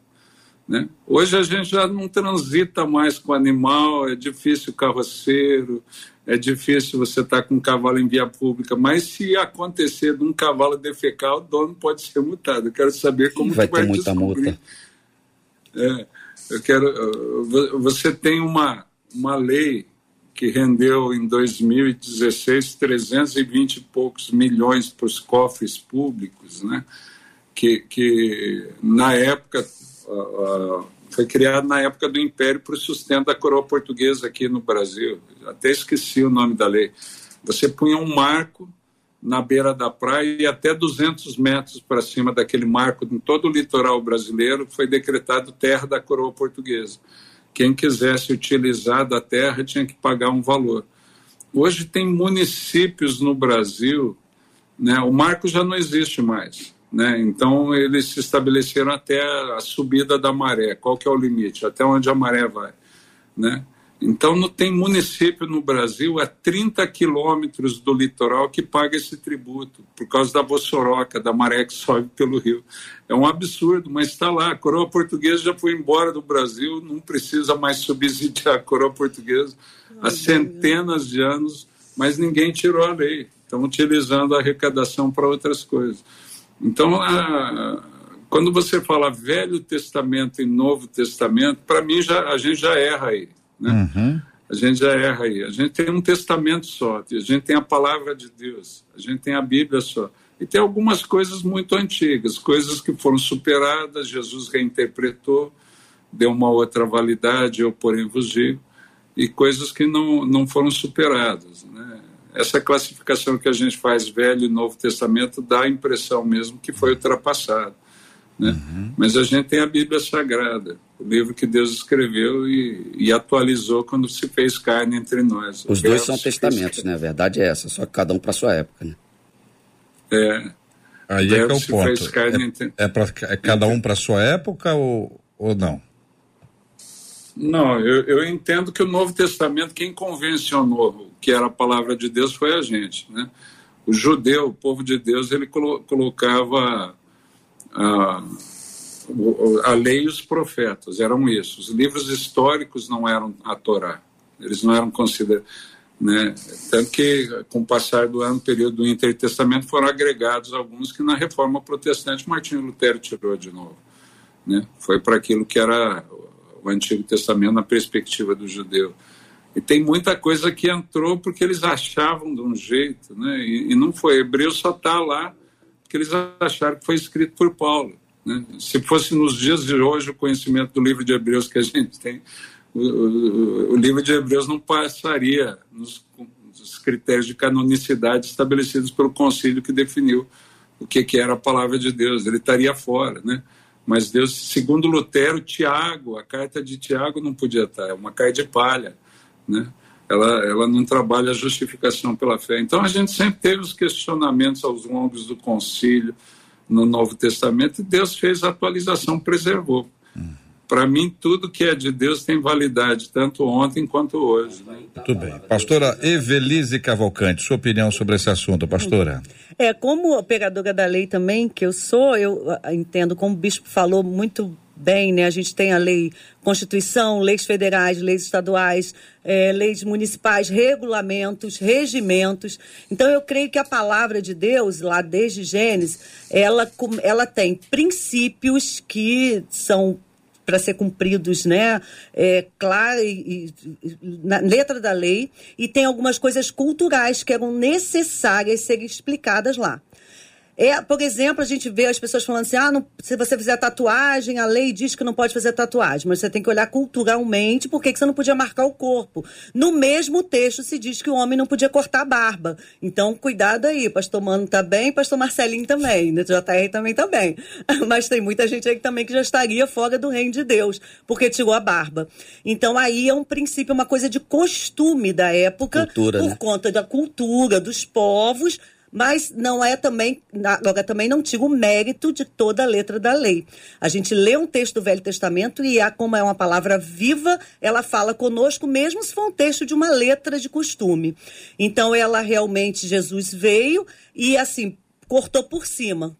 Né? Hoje a gente já não transita mais com animal, é difícil o carroceiro, é difícil você estar tá com um cavalo em via pública, mas se acontecer de um cavalo defecar, o dono pode ser multado. Eu quero saber como vai que vai ter muita multa. É, eu quero. Você tem uma, uma lei que rendeu em 2016 320 e poucos milhões para os cofres públicos, né? Que, que na época uh, uh, foi criado na época do Império para o sustento da coroa portuguesa aqui no Brasil. Até esqueci o nome da lei. Você punha um marco na beira da praia e até 200 metros para cima daquele marco, em todo o litoral brasileiro, foi decretado terra da coroa portuguesa. Quem quisesse utilizar da terra tinha que pagar um valor. Hoje tem municípios no Brasil, né, o marco já não existe mais. Né? Então eles se estabeleceram até a subida da maré. Qual que é o limite? Até onde a maré vai, né? Então não tem município no Brasil a 30 quilômetros do litoral que paga esse tributo por causa da bossoroca, da maré que sobe pelo rio. É um absurdo, mas está lá. A coroa portuguesa já foi embora do Brasil, não precisa mais subsidiar a coroa portuguesa há centenas de anos, mas ninguém tirou a lei. Estão utilizando a arrecadação para outras coisas. Então, a, quando você fala Velho Testamento e Novo Testamento, para mim já, a gente já erra aí. Né? Uhum. A gente já erra aí. A gente tem um testamento só, a gente tem a palavra de Deus, a gente tem a Bíblia só. E tem algumas coisas muito antigas, coisas que foram superadas, Jesus reinterpretou, deu uma outra validade, eu porém vos digo, e coisas que não, não foram superadas. Né? Essa classificação que a gente faz Velho e Novo Testamento dá a impressão mesmo que foi ultrapassado. Né? Uhum. Mas a gente tem a Bíblia Sagrada, o livro que Deus escreveu e, e atualizou quando se fez carne entre nós. Os dois são testamentos, né? A verdade é essa, só que cada um para sua época. Né? É. Aí é que é o ponto. É, entre... é, pra, é cada um para sua época ou, ou não? Não, eu, eu entendo que o Novo Testamento, quem convencionou que era a palavra de Deus foi a gente, né? O judeu, o povo de Deus, ele colocava a, a lei e os profetas, eram isso. Os livros históricos não eram a Torá, eles não eram considerados. Né? Tanto que, com o passar do ano, período do intertestamento, foram agregados alguns que na reforma protestante Martinho Lutero tirou de novo. Né? Foi para aquilo que era o Antigo Testamento na perspectiva do judeu. E tem muita coisa que entrou porque eles achavam de um jeito, né? E, e não foi. Hebreu só está lá porque eles acharam que foi escrito por Paulo. Né? Se fosse nos dias de hoje o conhecimento do livro de Hebreus que a gente tem, o, o, o livro de Hebreus não passaria nos, nos, critérios de canonicidade estabelecidos pelo concílio que definiu o que, que era a palavra de Deus. Ele estaria fora, né? Mas Deus, segundo Lutero, Tiago, a carta de Tiago não podia estar, é uma carta de palha, né? Ela, ela não trabalha a justificação pela fé. Então a gente sempre teve os questionamentos aos longos do concílio no Novo Testamento e Deus fez a atualização, preservou. Hum para mim, tudo que é de Deus tem validade, tanto ontem quanto hoje. Né? Muito bem. Pastora Evelise Cavalcante, sua opinião sobre esse assunto, pastora? É, como operadora da lei também, que eu sou, eu ah, entendo, como o bispo falou muito bem, né? A gente tem a lei Constituição, leis federais, leis estaduais, é, leis municipais, regulamentos, regimentos. Então eu creio que a palavra de Deus, lá desde Gênesis, ela, ela tem princípios que são para ser cumpridos, né? É, claro, e, e, na letra da lei, e tem algumas coisas culturais que eram necessárias serem explicadas lá. É, por exemplo, a gente vê as pessoas falando assim: ah, não, se você fizer tatuagem, a lei diz que não pode fazer tatuagem, mas você tem que olhar culturalmente por que você não podia marcar o corpo. No mesmo texto se diz que o homem não podia cortar a barba. Então, cuidado aí, pastor Mano tá bem, pastor Marcelinho também, né? JR também tá bem. *laughs* Mas tem muita gente aí também que já estaria fora do reino de Deus, porque tirou a barba. Então, aí é um princípio, uma coisa de costume da época, cultura, por né? conta da cultura, dos povos mas não é também, agora também não tira o mérito de toda a letra da lei. A gente lê um texto do Velho Testamento e, a, como é uma palavra viva, ela fala conosco, mesmo se for um texto de uma letra de costume. Então, ela realmente, Jesus veio e, assim, cortou por cima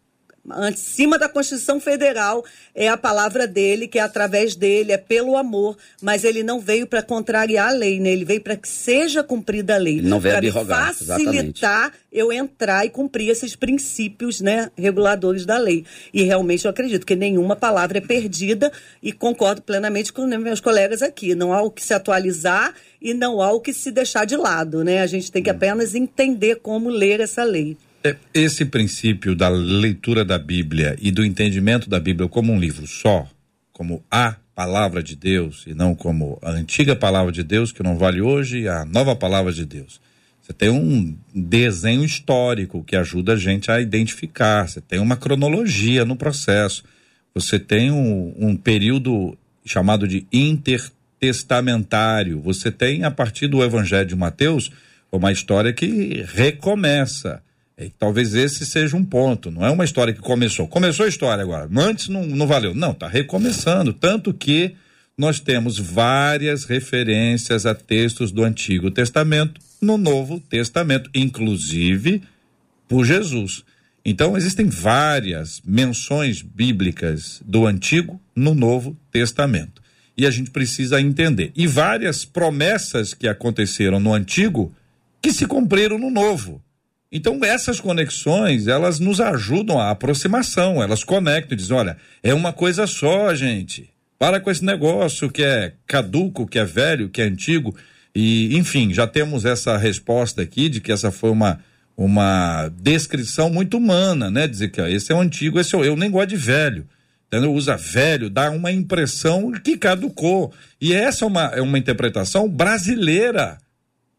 acima da Constituição Federal é a palavra dele, que é através dele, é pelo amor, mas ele não veio para contrariar a lei, né? Ele veio para que seja cumprida a lei. Ele não veio abrogar, facilitar exatamente. eu entrar e cumprir esses princípios, né, reguladores da lei. E realmente eu acredito que nenhuma palavra é perdida e concordo plenamente com meus colegas aqui. Não há o que se atualizar e não há o que se deixar de lado, né? A gente tem que hum. apenas entender como ler essa lei. É, esse princípio da leitura da Bíblia e do entendimento da Bíblia como um livro só, como a palavra de Deus e não como a antiga palavra de Deus que não vale hoje a nova palavra de Deus. Você tem um desenho histórico que ajuda a gente a identificar, você tem uma cronologia no processo, você tem um, um período chamado de intertestamentário, você tem a partir do Evangelho de Mateus uma história que recomeça e talvez esse seja um ponto, não é uma história que começou. Começou a história agora, antes não, não valeu. Não, está recomeçando. Tanto que nós temos várias referências a textos do Antigo Testamento no Novo Testamento, inclusive por Jesus. Então, existem várias menções bíblicas do Antigo no Novo Testamento. E a gente precisa entender. E várias promessas que aconteceram no Antigo que se cumpriram no Novo. Então, essas conexões, elas nos ajudam à aproximação, elas conectam e dizem, olha, é uma coisa só, gente. Para com esse negócio que é caduco, que é velho, que é antigo. E, enfim, já temos essa resposta aqui de que essa foi uma, uma descrição muito humana, né? Dizer que ó, esse é o antigo, esse é o eu nem gosto de velho. Entendeu? Usa velho, dá uma impressão que caducou. E essa é uma, é uma interpretação brasileira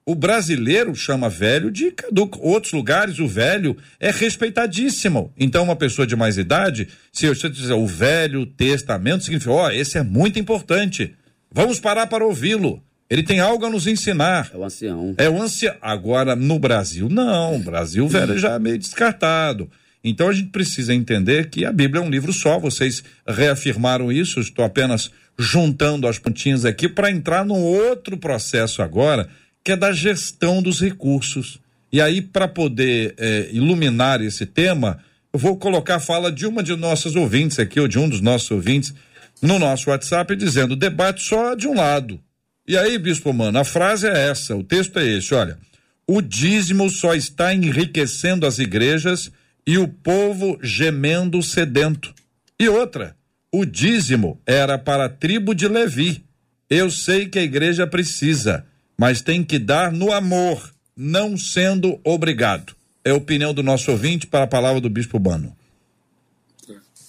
o brasileiro chama velho de caduco. Outros lugares, o velho é respeitadíssimo. Então, uma pessoa de mais idade, se eu dizer o velho testamento, significa, ó, oh, esse é muito importante. Vamos parar para ouvi-lo. Ele tem algo a nos ensinar. É o ancião. É o ancião. Agora, no Brasil, não. O Brasil, velho, já é meio descartado. Então, a gente precisa entender que a Bíblia é um livro só. Vocês reafirmaram isso. Estou apenas juntando as pontinhas aqui para entrar num outro processo agora que é da gestão dos recursos. E aí, para poder é, iluminar esse tema, eu vou colocar a fala de uma de nossas ouvintes aqui, ou de um dos nossos ouvintes, no nosso WhatsApp, dizendo: debate só de um lado. E aí, Bispo Mano, a frase é essa, o texto é esse: olha, o dízimo só está enriquecendo as igrejas e o povo gemendo sedento. E outra, o dízimo era para a tribo de Levi. Eu sei que a igreja precisa mas tem que dar no amor, não sendo obrigado. É a opinião do nosso ouvinte para a palavra do Bispo Bano.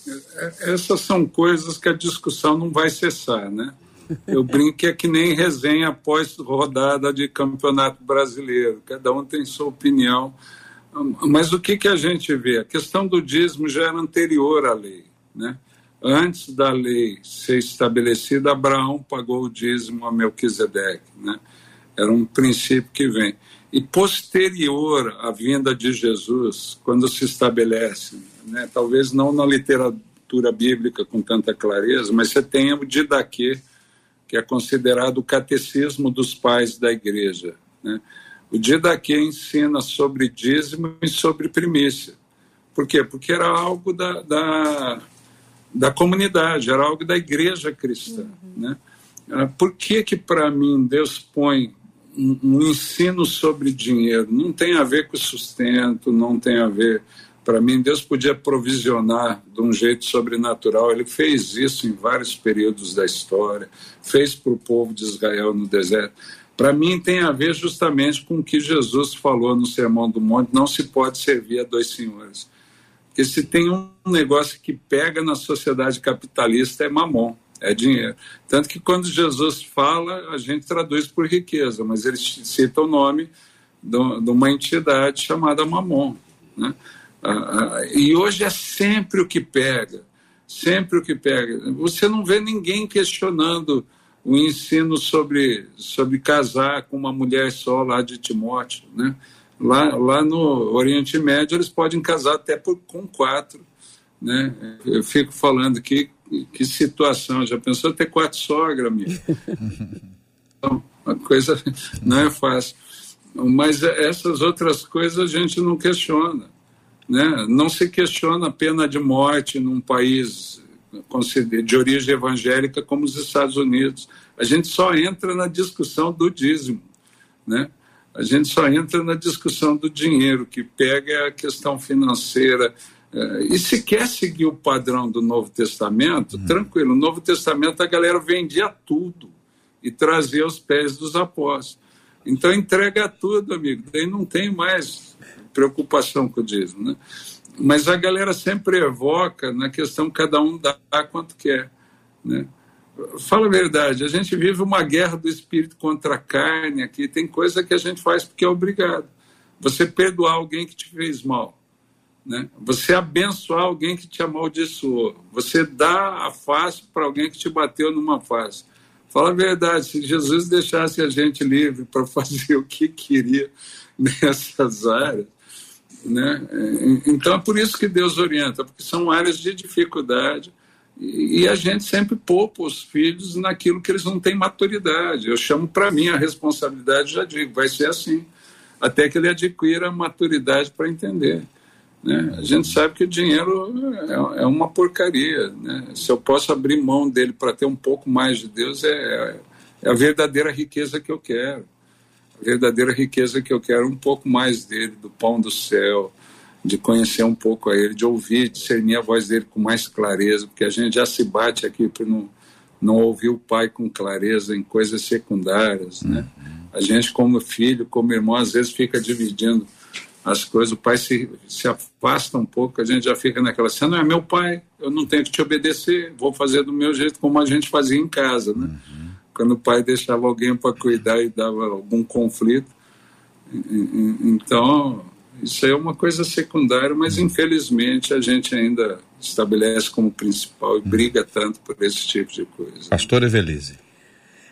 É, essas são coisas que a discussão não vai cessar, né? Eu *laughs* brinco que é que nem resenha após rodada de campeonato brasileiro, cada um tem sua opinião. Mas o que, que a gente vê? A questão do dízimo já era anterior à lei, né? antes da lei ser estabelecida, Abraão pagou o dízimo a Melquisedeque, né? Era um princípio que vem. E posterior à vinda de Jesus, quando se estabelece, né? talvez não na literatura bíblica com tanta clareza, mas você tem o Didaquê, que é considerado o catecismo dos pais da igreja. Né? O Didaquê ensina sobre dízimo e sobre primícia. Por quê? Porque era algo da, da, da comunidade, era algo da igreja cristã. Uhum. Né? Ah, por que que para mim Deus põe um, ensino sobre dinheiro? Não tem a ver com sustento, não tem a ver... Para mim, Deus podia provisionar de um jeito sobrenatural. Ele fez isso em vários períodos da história, fez para o povo de Israel no deserto. Para mim, tem a ver justamente com o que Jesus falou no Sermão do Monte: não se pode servir a dois senhores. Porque se tem um negócio que pega na sociedade capitalista é mamon, é dinheiro. Tanto que quando Jesus fala, a gente traduz por riqueza, mas ele cita o nome de uma entidade chamada mamon. Né? E hoje é sempre o que pega, sempre o que pega. Você não vê ninguém questionando o ensino sobre, sobre casar com uma mulher só lá de Timóteo, né? Lá, lá no Oriente Médio eles podem casar até por, com quatro. Né? Eu fico falando que, que situação, já pensou ter quatro sogras, amigo? Então, a coisa não é fácil. Mas essas outras coisas a gente não questiona. Né? Não se questiona a pena de morte num país de origem evangélica como os Estados Unidos. A gente só entra na discussão do dízimo. Né? A gente só entra na discussão do dinheiro, que pega a questão financeira. E se quer seguir o padrão do Novo Testamento, hum. tranquilo, no Novo Testamento a galera vendia tudo e trazia os pés dos apóstolos. Então entrega tudo, amigo, daí não tem mais preocupação com o dízimo. Né? Mas a galera sempre evoca na questão cada um dá quanto quer. Né? Fala a verdade, a gente vive uma guerra do espírito contra a carne aqui. Tem coisa que a gente faz porque é obrigado. Você perdoar alguém que te fez mal, né? Você abençoar alguém que te amaldiçoou. Você dar a face para alguém que te bateu numa face. Fala a verdade, se Jesus deixasse a gente livre para *laughs* fazer o que queria nessas áreas, né? Então é por isso que Deus orienta, porque são áreas de dificuldade e a gente sempre poupa os filhos naquilo que eles não têm maturidade. Eu chamo para mim a responsabilidade, já digo, vai ser assim, até que ele adquira maturidade para entender. Né? A gente sabe que o dinheiro é, é uma porcaria. Né? Se eu posso abrir mão dele para ter um pouco mais de Deus, é, é a verdadeira riqueza que eu quero. A verdadeira riqueza que eu quero, um pouco mais dele, do pão do céu, de conhecer um pouco a ele, de ouvir, discernir a voz dele com mais clareza, porque a gente já se bate aqui por não, não ouvir o pai com clareza em coisas secundárias, né? Uhum. A gente como filho, como irmão, às vezes fica dividindo as coisas, o pai se, se afasta um pouco, a gente já fica naquela, você não é meu pai, eu não tenho que te obedecer, vou fazer do meu jeito como a gente fazia em casa, né? Uhum. Quando o pai deixava alguém para cuidar e dava algum conflito. Então, isso é uma coisa secundária, mas infelizmente a gente ainda estabelece como principal e briga tanto por esse tipo de coisa. Pastor Evelise.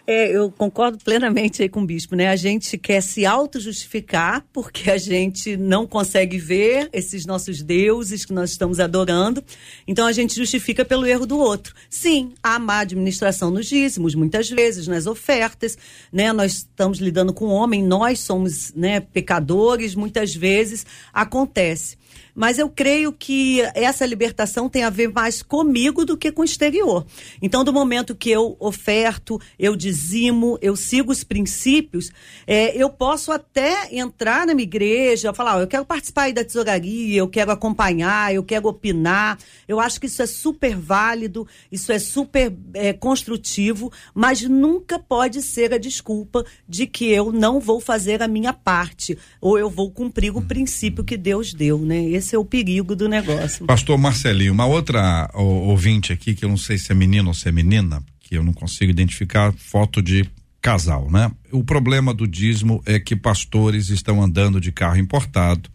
É, eu concordo plenamente aí com o bispo, né? A gente quer se auto-justificar porque a gente não consegue ver esses nossos deuses que nós estamos adorando. Então a gente justifica pelo erro do outro. Sim, há má administração nos dízimos, muitas vezes, nas ofertas, né? Nós estamos lidando com homem, nós somos né, pecadores, muitas vezes acontece. Mas eu creio que essa libertação tem a ver mais comigo do que com o exterior. Então, do momento que eu oferto, eu dizimo, eu sigo os princípios, é, eu posso até entrar na minha igreja, falar, oh, eu quero participar aí da tesouraria, eu quero acompanhar, eu quero opinar. Eu acho que isso é super válido, isso é super é, construtivo, mas nunca pode ser a desculpa de que eu não vou fazer a minha parte ou eu vou cumprir o princípio que Deus deu, né? Esse é o perigo do negócio. Pastor Marcelinho, uma outra ouvinte aqui, que eu não sei se é menino ou se é menina, que eu não consigo identificar, foto de casal, né? O problema do dízimo é que pastores estão andando de carro importado,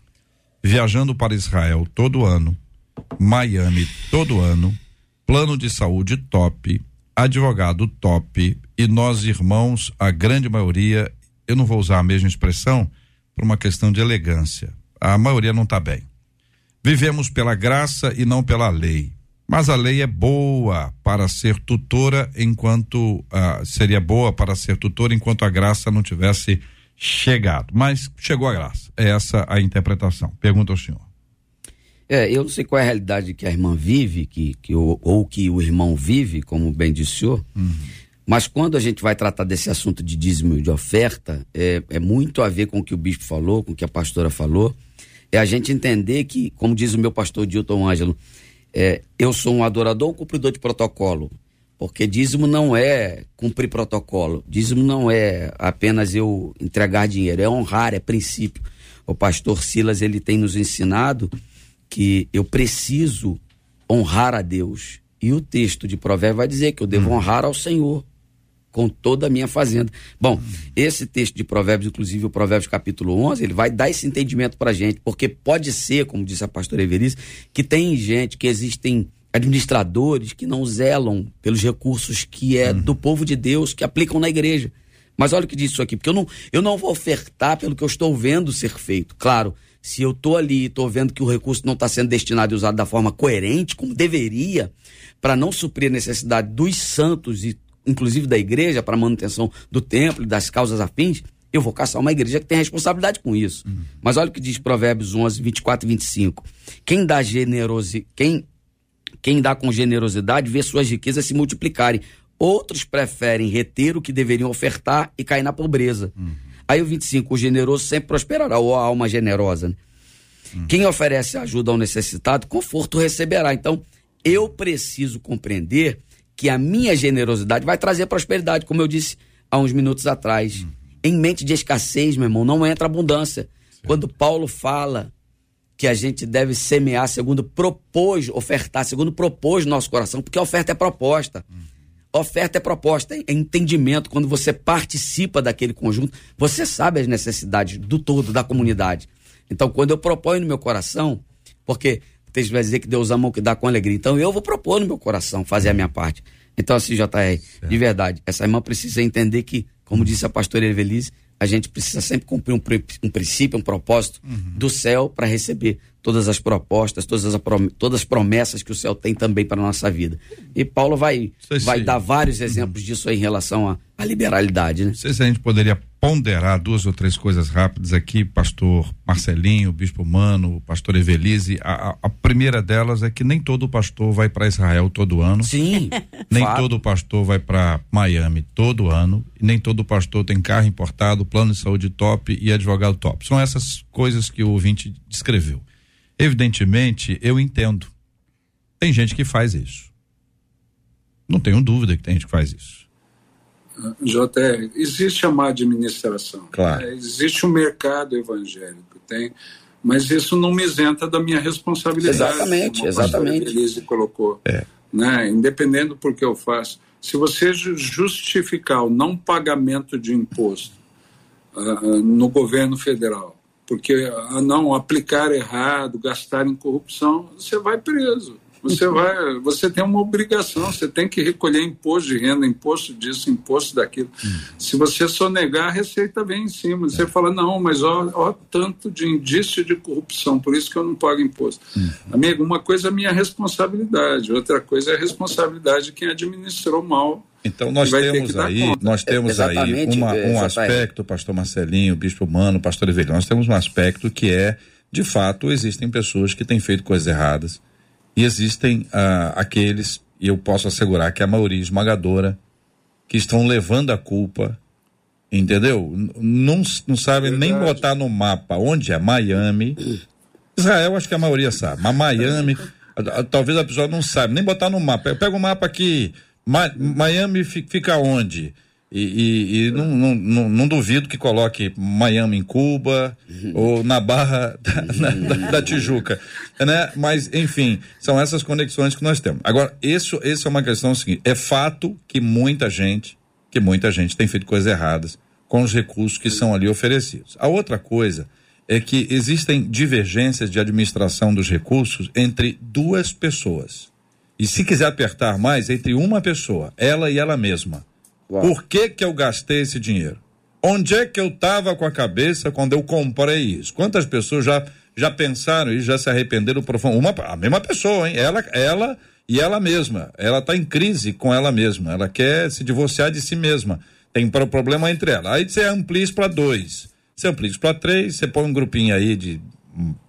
viajando para Israel todo ano, Miami todo ano, plano de saúde top, advogado top e nós irmãos, a grande maioria, eu não vou usar a mesma expressão por uma questão de elegância. A maioria não está bem. Vivemos pela graça e não pela lei. Mas a lei é boa para ser tutora enquanto uh, seria boa para ser tutora enquanto a graça não tivesse chegado. Mas chegou a graça. É essa a interpretação. Pergunta ao senhor. É, eu não sei qual é a realidade que a irmã vive, que, que ou, ou que o irmão vive, como bem disse o senhor. Uhum. Mas quando a gente vai tratar desse assunto de dízimo e de oferta, é, é muito a ver com o que o bispo falou, com o que a pastora falou. É a gente entender que, como diz o meu pastor Dilton Ângelo, é, eu sou um adorador ou cumpridor de protocolo? Porque dízimo não é cumprir protocolo. Dízimo não é apenas eu entregar dinheiro, é honrar, é princípio. O pastor Silas, ele tem nos ensinado que eu preciso honrar a Deus. E o texto de Provérbios vai dizer que eu devo hum. honrar ao Senhor com toda a minha fazenda. Bom, esse texto de Provérbios, inclusive o Provérbios capítulo 11, ele vai dar esse entendimento para gente, porque pode ser, como disse a pastora Everice, que tem gente, que existem administradores que não zelam pelos recursos que é uhum. do povo de Deus, que aplicam na igreja. Mas olha o que diz isso aqui, porque eu não, eu não vou ofertar pelo que eu estou vendo ser feito. Claro, se eu estou ali e estou vendo que o recurso não está sendo destinado e usado da forma coerente, como deveria, para não suprir a necessidade dos santos e inclusive da igreja, para manutenção do templo e das causas afins, eu vou caçar uma igreja que tem responsabilidade com isso. Uhum. Mas olha o que diz Provérbios 11, 24 e 25. Quem dá generosidade, quem, quem dá com generosidade vê suas riquezas se multiplicarem. Outros preferem reter o que deveriam ofertar e cair na pobreza. Uhum. Aí o 25, o generoso sempre prosperará, ou a alma generosa. Né? Uhum. Quem oferece ajuda ao necessitado, conforto receberá. Então, eu preciso compreender que a minha generosidade vai trazer prosperidade, como eu disse há uns minutos atrás. Hum. Em mente de escassez, meu irmão, não entra abundância. Quando Paulo fala que a gente deve semear segundo propôs, ofertar segundo propôs no nosso coração, porque a oferta é proposta. Hum. Oferta é proposta, é entendimento. Quando você participa daquele conjunto, você sabe as necessidades do todo, da comunidade. Então, quando eu proponho no meu coração, porque texto vai dizer que Deus ama o que dá com alegria. Então eu vou propor no meu coração fazer a minha parte. Então, assim, JR, certo. de verdade, essa irmã precisa entender que, como disse a pastora Evelise, a gente precisa sempre cumprir um, um princípio, um propósito uhum. do céu para receber todas as propostas, todas as, todas as promessas que o céu tem também para a nossa vida. E Paulo vai, vai dar vários exemplos uhum. disso aí em relação à, à liberalidade. Né? Não sei se a gente poderia ponderar duas ou três coisas rápidas aqui, pastor Marcelinho, bispo Mano, pastor Evelise. A, a primeira delas é que nem todo pastor vai para Israel todo ano. Sim. *laughs* nem fato. todo pastor vai para Miami todo ano. Nem todo pastor tem carro importado, plano de saúde top e advogado top. São essas coisas que o ouvinte descreveu. Evidentemente, eu entendo. Tem gente que faz isso. Não tenho dúvida que tem gente que faz isso. JR, existe a má administração. Claro. É, existe o um mercado evangélico, tem, mas isso não me isenta da minha responsabilidade. Exatamente, exatamente. Elise colocou. É. Né? Independente do porquê eu faço. Se você justificar o não pagamento de imposto uh, no governo federal, porque uh, não aplicar errado, gastar em corrupção, você vai preso. Você vai, você tem uma obrigação, você tem que recolher imposto de renda, imposto disso, imposto daquilo. Se você sonegar, a receita vem em cima. Você é. fala, não, mas ó, ó, tanto de indício de corrupção, por isso que eu não pago imposto. Uhum. Amigo, uma coisa é minha responsabilidade, outra coisa é a responsabilidade de quem administrou mal então nós temos aí, nós temos aí uma, um aspecto, pastor Marcelinho, bispo Mano, pastor Evelino, nós temos um aspecto que é, de fato, existem pessoas que têm feito coisas erradas, e existem ah, aqueles, e eu posso assegurar que a maioria esmagadora, que estão levando a culpa, entendeu? Não, não sabem nem botar no mapa onde é Miami. Israel, acho que a maioria sabe, mas Miami, talvez a pessoa não sabe, nem botar no mapa. Eu pego o mapa aqui, Miami fica onde? E, e, e não, não, não, duvido que coloque Miami em Cuba ou na Barra da, na, da, da, Tijuca, né? Mas, enfim, são essas conexões que nós temos. Agora, isso, isso é uma questão seguinte, é fato que muita gente, que muita gente tem feito coisas erradas com os recursos que são ali oferecidos. A outra coisa é que existem divergências de administração dos recursos entre duas pessoas. E se quiser apertar mais, entre uma pessoa, ela e ela mesma. Uau. Por que que eu gastei esse dinheiro? Onde é que eu estava com a cabeça quando eu comprei isso? Quantas pessoas já já pensaram e já se arrependeram profundo? Uma a mesma pessoa, hein? Ela ela e ela mesma. Ela está em crise com ela mesma. Ela quer se divorciar de si mesma. Tem problema entre ela. Aí você amplia isso para dois. Você amplia isso para três, você põe um grupinho aí de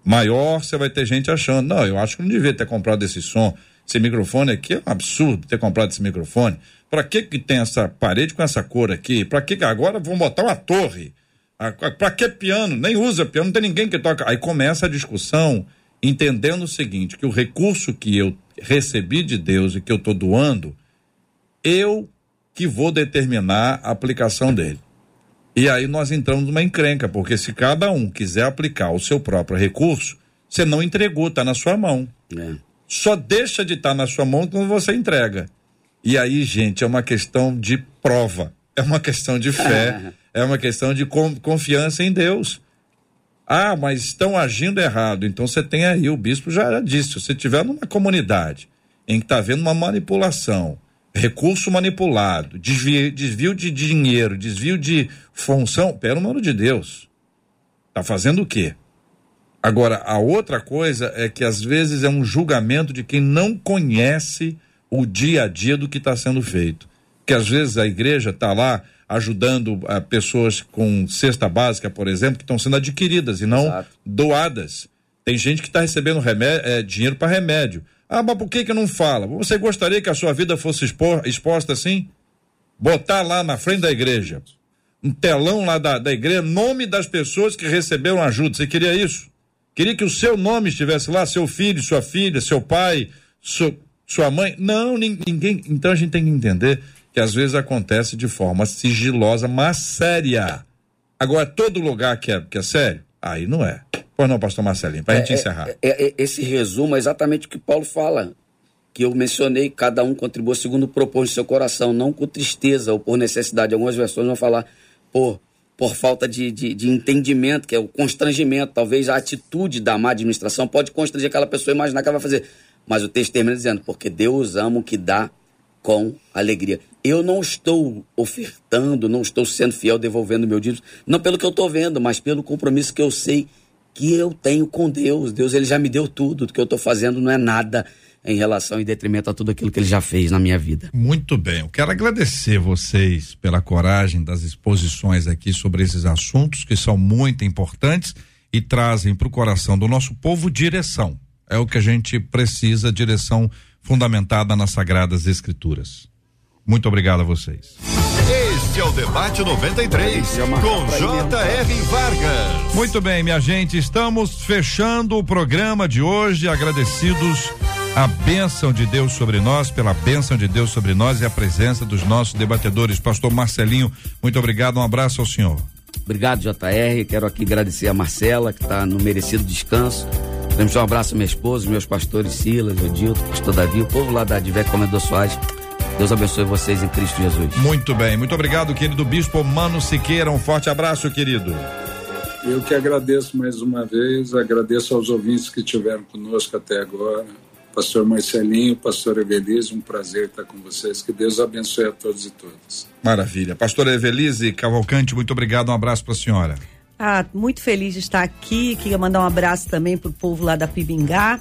maior, você vai ter gente achando, não, eu acho que não devia ter comprado esse som, esse microfone aqui é um absurdo ter comprado esse microfone. Para que que tem essa parede com essa cor aqui? Para que agora vão botar uma torre? Para que piano? Nem usa piano, não tem ninguém que toca. Aí começa a discussão, entendendo o seguinte, que o recurso que eu recebi de Deus e que eu estou doando, eu que vou determinar a aplicação dele. E aí nós entramos numa encrenca, porque se cada um quiser aplicar o seu próprio recurso, você não entregou, está na sua mão. É. Só deixa de estar tá na sua mão quando você entrega. E aí, gente, é uma questão de prova, é uma questão de fé, *laughs* é uma questão de confiança em Deus. Ah, mas estão agindo errado. Então você tem aí, o bispo já disse, se você estiver numa comunidade em que está havendo uma manipulação, recurso manipulado, desvio, desvio de dinheiro, desvio de função, pelo amor de Deus. Tá fazendo o quê? Agora, a outra coisa é que às vezes é um julgamento de quem não conhece o dia a dia do que está sendo feito. Que às vezes a igreja está lá ajudando a ah, pessoas com cesta básica, por exemplo, que estão sendo adquiridas e não Exato. doadas. Tem gente que está recebendo remédio, é, dinheiro para remédio. Ah, mas por que que não fala? Você gostaria que a sua vida fosse expor, exposta assim? Botar lá na frente da igreja, um telão lá da, da igreja, nome das pessoas que receberam ajuda. Você queria isso? Queria que o seu nome estivesse lá, seu filho, sua filha, seu pai, seu, sua mãe? Não, ninguém. Então a gente tem que entender que às vezes acontece de forma sigilosa, mas séria. Agora, todo lugar que é, que é sério, aí não é. Pois não, pastor Marcelinho, para a é, gente encerrar. É, é, é, esse resumo é exatamente o que Paulo fala, que eu mencionei, cada um contribua segundo propôs seu coração, não com tristeza ou por necessidade. Algumas versões vão falar por, por falta de, de, de entendimento, que é o constrangimento. Talvez a atitude da má administração pode constranger aquela pessoa a imaginar que ela vai fazer. Mas o texto termina dizendo, porque Deus ama o que dá com alegria. Eu não estou ofertando, não estou sendo fiel, devolvendo meu dízimo, não pelo que eu estou vendo, mas pelo compromisso que eu sei que eu tenho com Deus. Deus ele já me deu tudo, o que eu estou fazendo não é nada em relação e detrimento a tudo aquilo que ele já fez na minha vida. Muito bem, eu quero agradecer vocês pela coragem das exposições aqui sobre esses assuntos que são muito importantes e trazem para o coração do nosso povo direção. É o que a gente precisa, direção fundamentada nas sagradas escrituras. Muito obrigado a vocês. Este é o Debate 93, com J.R. Vargas. Muito bem, minha gente, estamos fechando o programa de hoje, agradecidos a bênção de Deus sobre nós, pela bênção de Deus sobre nós e a presença dos nossos debatedores. Pastor Marcelinho, muito obrigado, um abraço ao senhor. Obrigado, JR. Quero aqui agradecer a Marcela, que está no merecido descanso. Temos um abraço à minha esposa, meus pastores Silas, Odilto, pastor Davi, o povo lá da Advec Comedor Soares Deus abençoe vocês em Cristo Jesus. Muito bem, muito obrigado, querido Bispo Mano Siqueira. Um forte abraço, querido. Eu que agradeço mais uma vez, agradeço aos ouvintes que estiveram conosco até agora. Pastor Marcelinho, Pastor Evelise, um prazer estar com vocês. Que Deus abençoe a todos e todas. Maravilha. Pastor Evelise Cavalcante, muito obrigado. Um abraço para a senhora. Ah, muito feliz de estar aqui. Queria mandar um abraço também para o povo lá da Pibingá.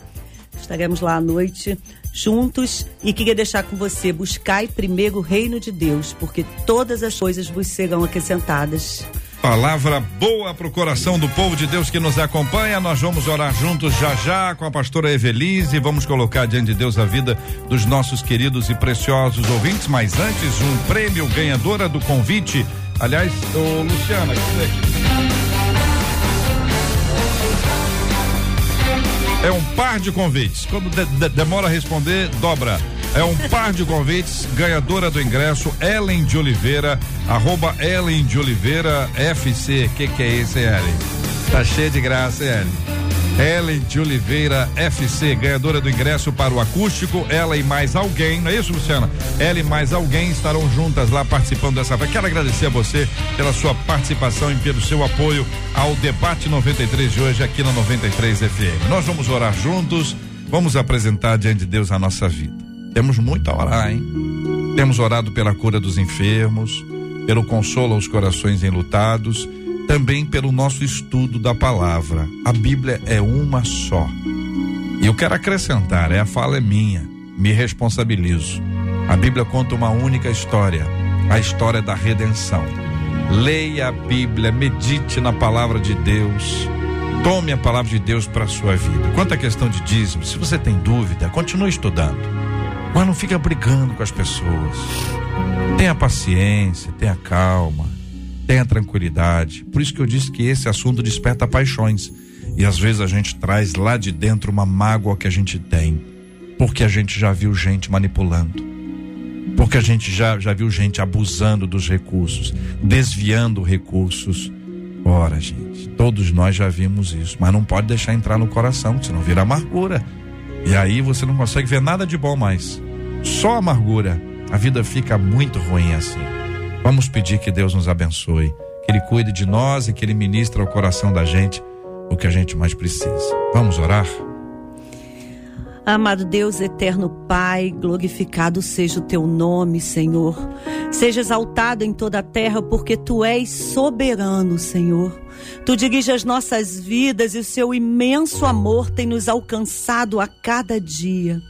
Estaremos lá à noite juntos e queria deixar com você: buscai primeiro o reino de Deus, porque todas as coisas vos serão acrescentadas. Palavra boa para o coração do povo de Deus que nos acompanha. Nós vamos orar juntos já já com a pastora Evelise. Vamos colocar diante de Deus a vida dos nossos queridos e preciosos ouvintes. Mas antes, um prêmio ganhadora do convite. Aliás, ô Luciana, aqui. É um par de convites. Quando de, de, demora a responder, dobra. É um par de convites, ganhadora do ingresso, Ellen de Oliveira, arroba Ellen de Oliveira FC. Que que é esse, Ellen? Tá cheio de graça, Ellen. Ellen de Oliveira FC, ganhadora do ingresso para o acústico. Ela e mais alguém, não é isso, Luciana? Ela e mais alguém estarão juntas lá participando dessa. Quero agradecer a você pela sua participação e pelo seu apoio ao debate 93 de hoje aqui na 93 FM. Nós vamos orar juntos, vamos apresentar diante de Deus a nossa vida. Temos muito a orar, hein? Temos orado pela cura dos enfermos, pelo consolo aos corações enlutados, também pelo nosso estudo da palavra. A Bíblia é uma só. E eu quero acrescentar, é a fala é minha, me responsabilizo. A Bíblia conta uma única história, a história da redenção. Leia a Bíblia, medite na palavra de Deus. Tome a palavra de Deus para a sua vida. Quanto à questão de dízimo, se você tem dúvida, continue estudando. Mas não fica brigando com as pessoas. Tenha paciência, tenha calma, tenha tranquilidade. Por isso que eu disse que esse assunto desperta paixões. E às vezes a gente traz lá de dentro uma mágoa que a gente tem, porque a gente já viu gente manipulando. Porque a gente já, já viu gente abusando dos recursos, desviando recursos. Ora, gente, todos nós já vimos isso, mas não pode deixar entrar no coração, senão vira amargura. E aí você não consegue ver nada de bom mais. Só amargura. A vida fica muito ruim assim. Vamos pedir que Deus nos abençoe, que Ele cuide de nós e que Ele ministre ao coração da gente o que a gente mais precisa. Vamos orar? Amado Deus, eterno Pai, glorificado seja o teu nome, Senhor. Seja exaltado em toda a terra, porque tu és soberano, Senhor. Tu dirige as nossas vidas e o seu imenso amor tem nos alcançado a cada dia.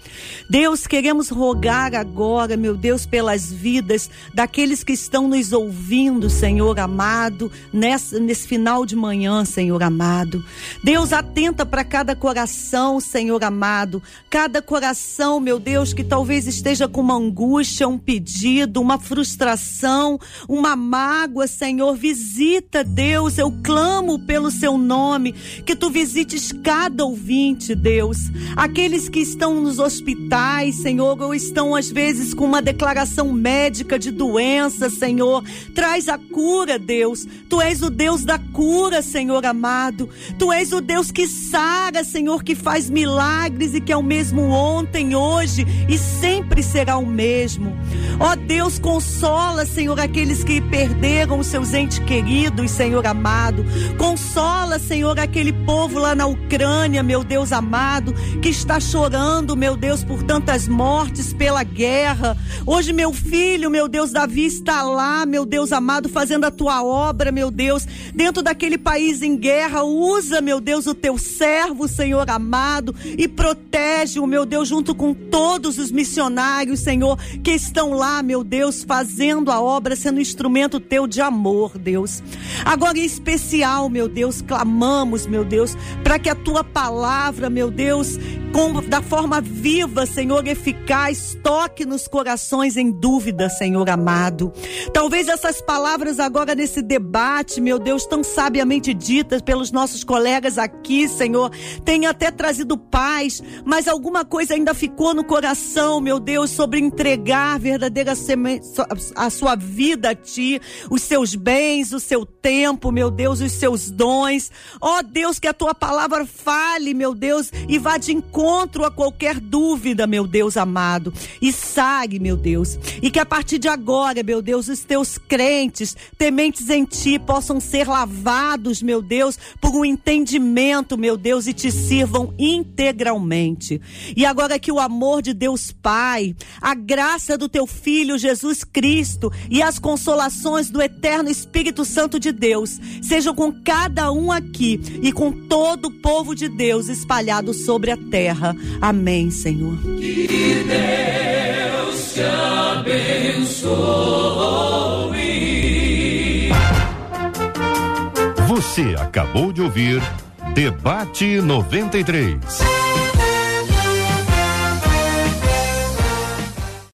Deus, queremos rogar agora, meu Deus, pelas vidas daqueles que estão nos ouvindo, Senhor amado, nesse final de manhã, Senhor amado. Deus, atenta para cada coração, Senhor amado. Cada coração, meu Deus, que talvez esteja com uma angústia, um pedido, uma frustração, uma mágoa, Senhor. Visita, Deus, eu clamo clamo pelo seu nome, que tu visites cada ouvinte, Deus. Aqueles que estão nos hospitais, Senhor, ou estão às vezes com uma declaração médica de doença, Senhor. Traz a cura, Deus. Tu és o Deus da cura, Senhor amado. Tu és o Deus que sara, Senhor, que faz milagres e que é o mesmo ontem, hoje e sempre será o mesmo. Ó Deus, consola, Senhor, aqueles que perderam seus entes queridos, Senhor amado. Consola, Senhor, aquele povo lá na Ucrânia, meu Deus amado, que está chorando, meu Deus, por tantas mortes pela guerra. Hoje, meu filho, meu Deus, Davi está lá, meu Deus amado, fazendo a tua obra, meu Deus, dentro daquele país em guerra. Usa, meu Deus, o teu servo, Senhor amado, e protege-o, meu Deus, junto com todos os missionários, Senhor, que estão lá, meu Deus, fazendo a obra, sendo instrumento teu de amor, Deus. Agora, em especial, especial, meu Deus, clamamos, meu Deus, para que a tua palavra, meu Deus, com, da forma viva, Senhor, eficaz, toque nos corações em dúvida, Senhor amado. Talvez essas palavras agora nesse debate, meu Deus, tão sabiamente ditas pelos nossos colegas aqui, Senhor, tenha até trazido paz, mas alguma coisa ainda ficou no coração, meu Deus, sobre entregar verdadeira a sua vida a ti, os seus bens, o seu tempo, meu Deus, os seus dons. Ó oh, Deus, que a tua palavra fale, meu Deus, e vá de encontro a qualquer dúvida, meu Deus amado. E sabe, meu Deus, e que a partir de agora, meu Deus, os teus crentes, tementes em ti, possam ser lavados, meu Deus, por um entendimento, meu Deus, e te sirvam integralmente. E agora que o amor de Deus Pai, a graça do teu Filho Jesus Cristo e as consolações do eterno Espírito Santo de Deus com cada um aqui e com todo o povo de Deus espalhado sobre a terra. Amém, Senhor. Que Deus te abençoe. Você acabou de ouvir Debate 93.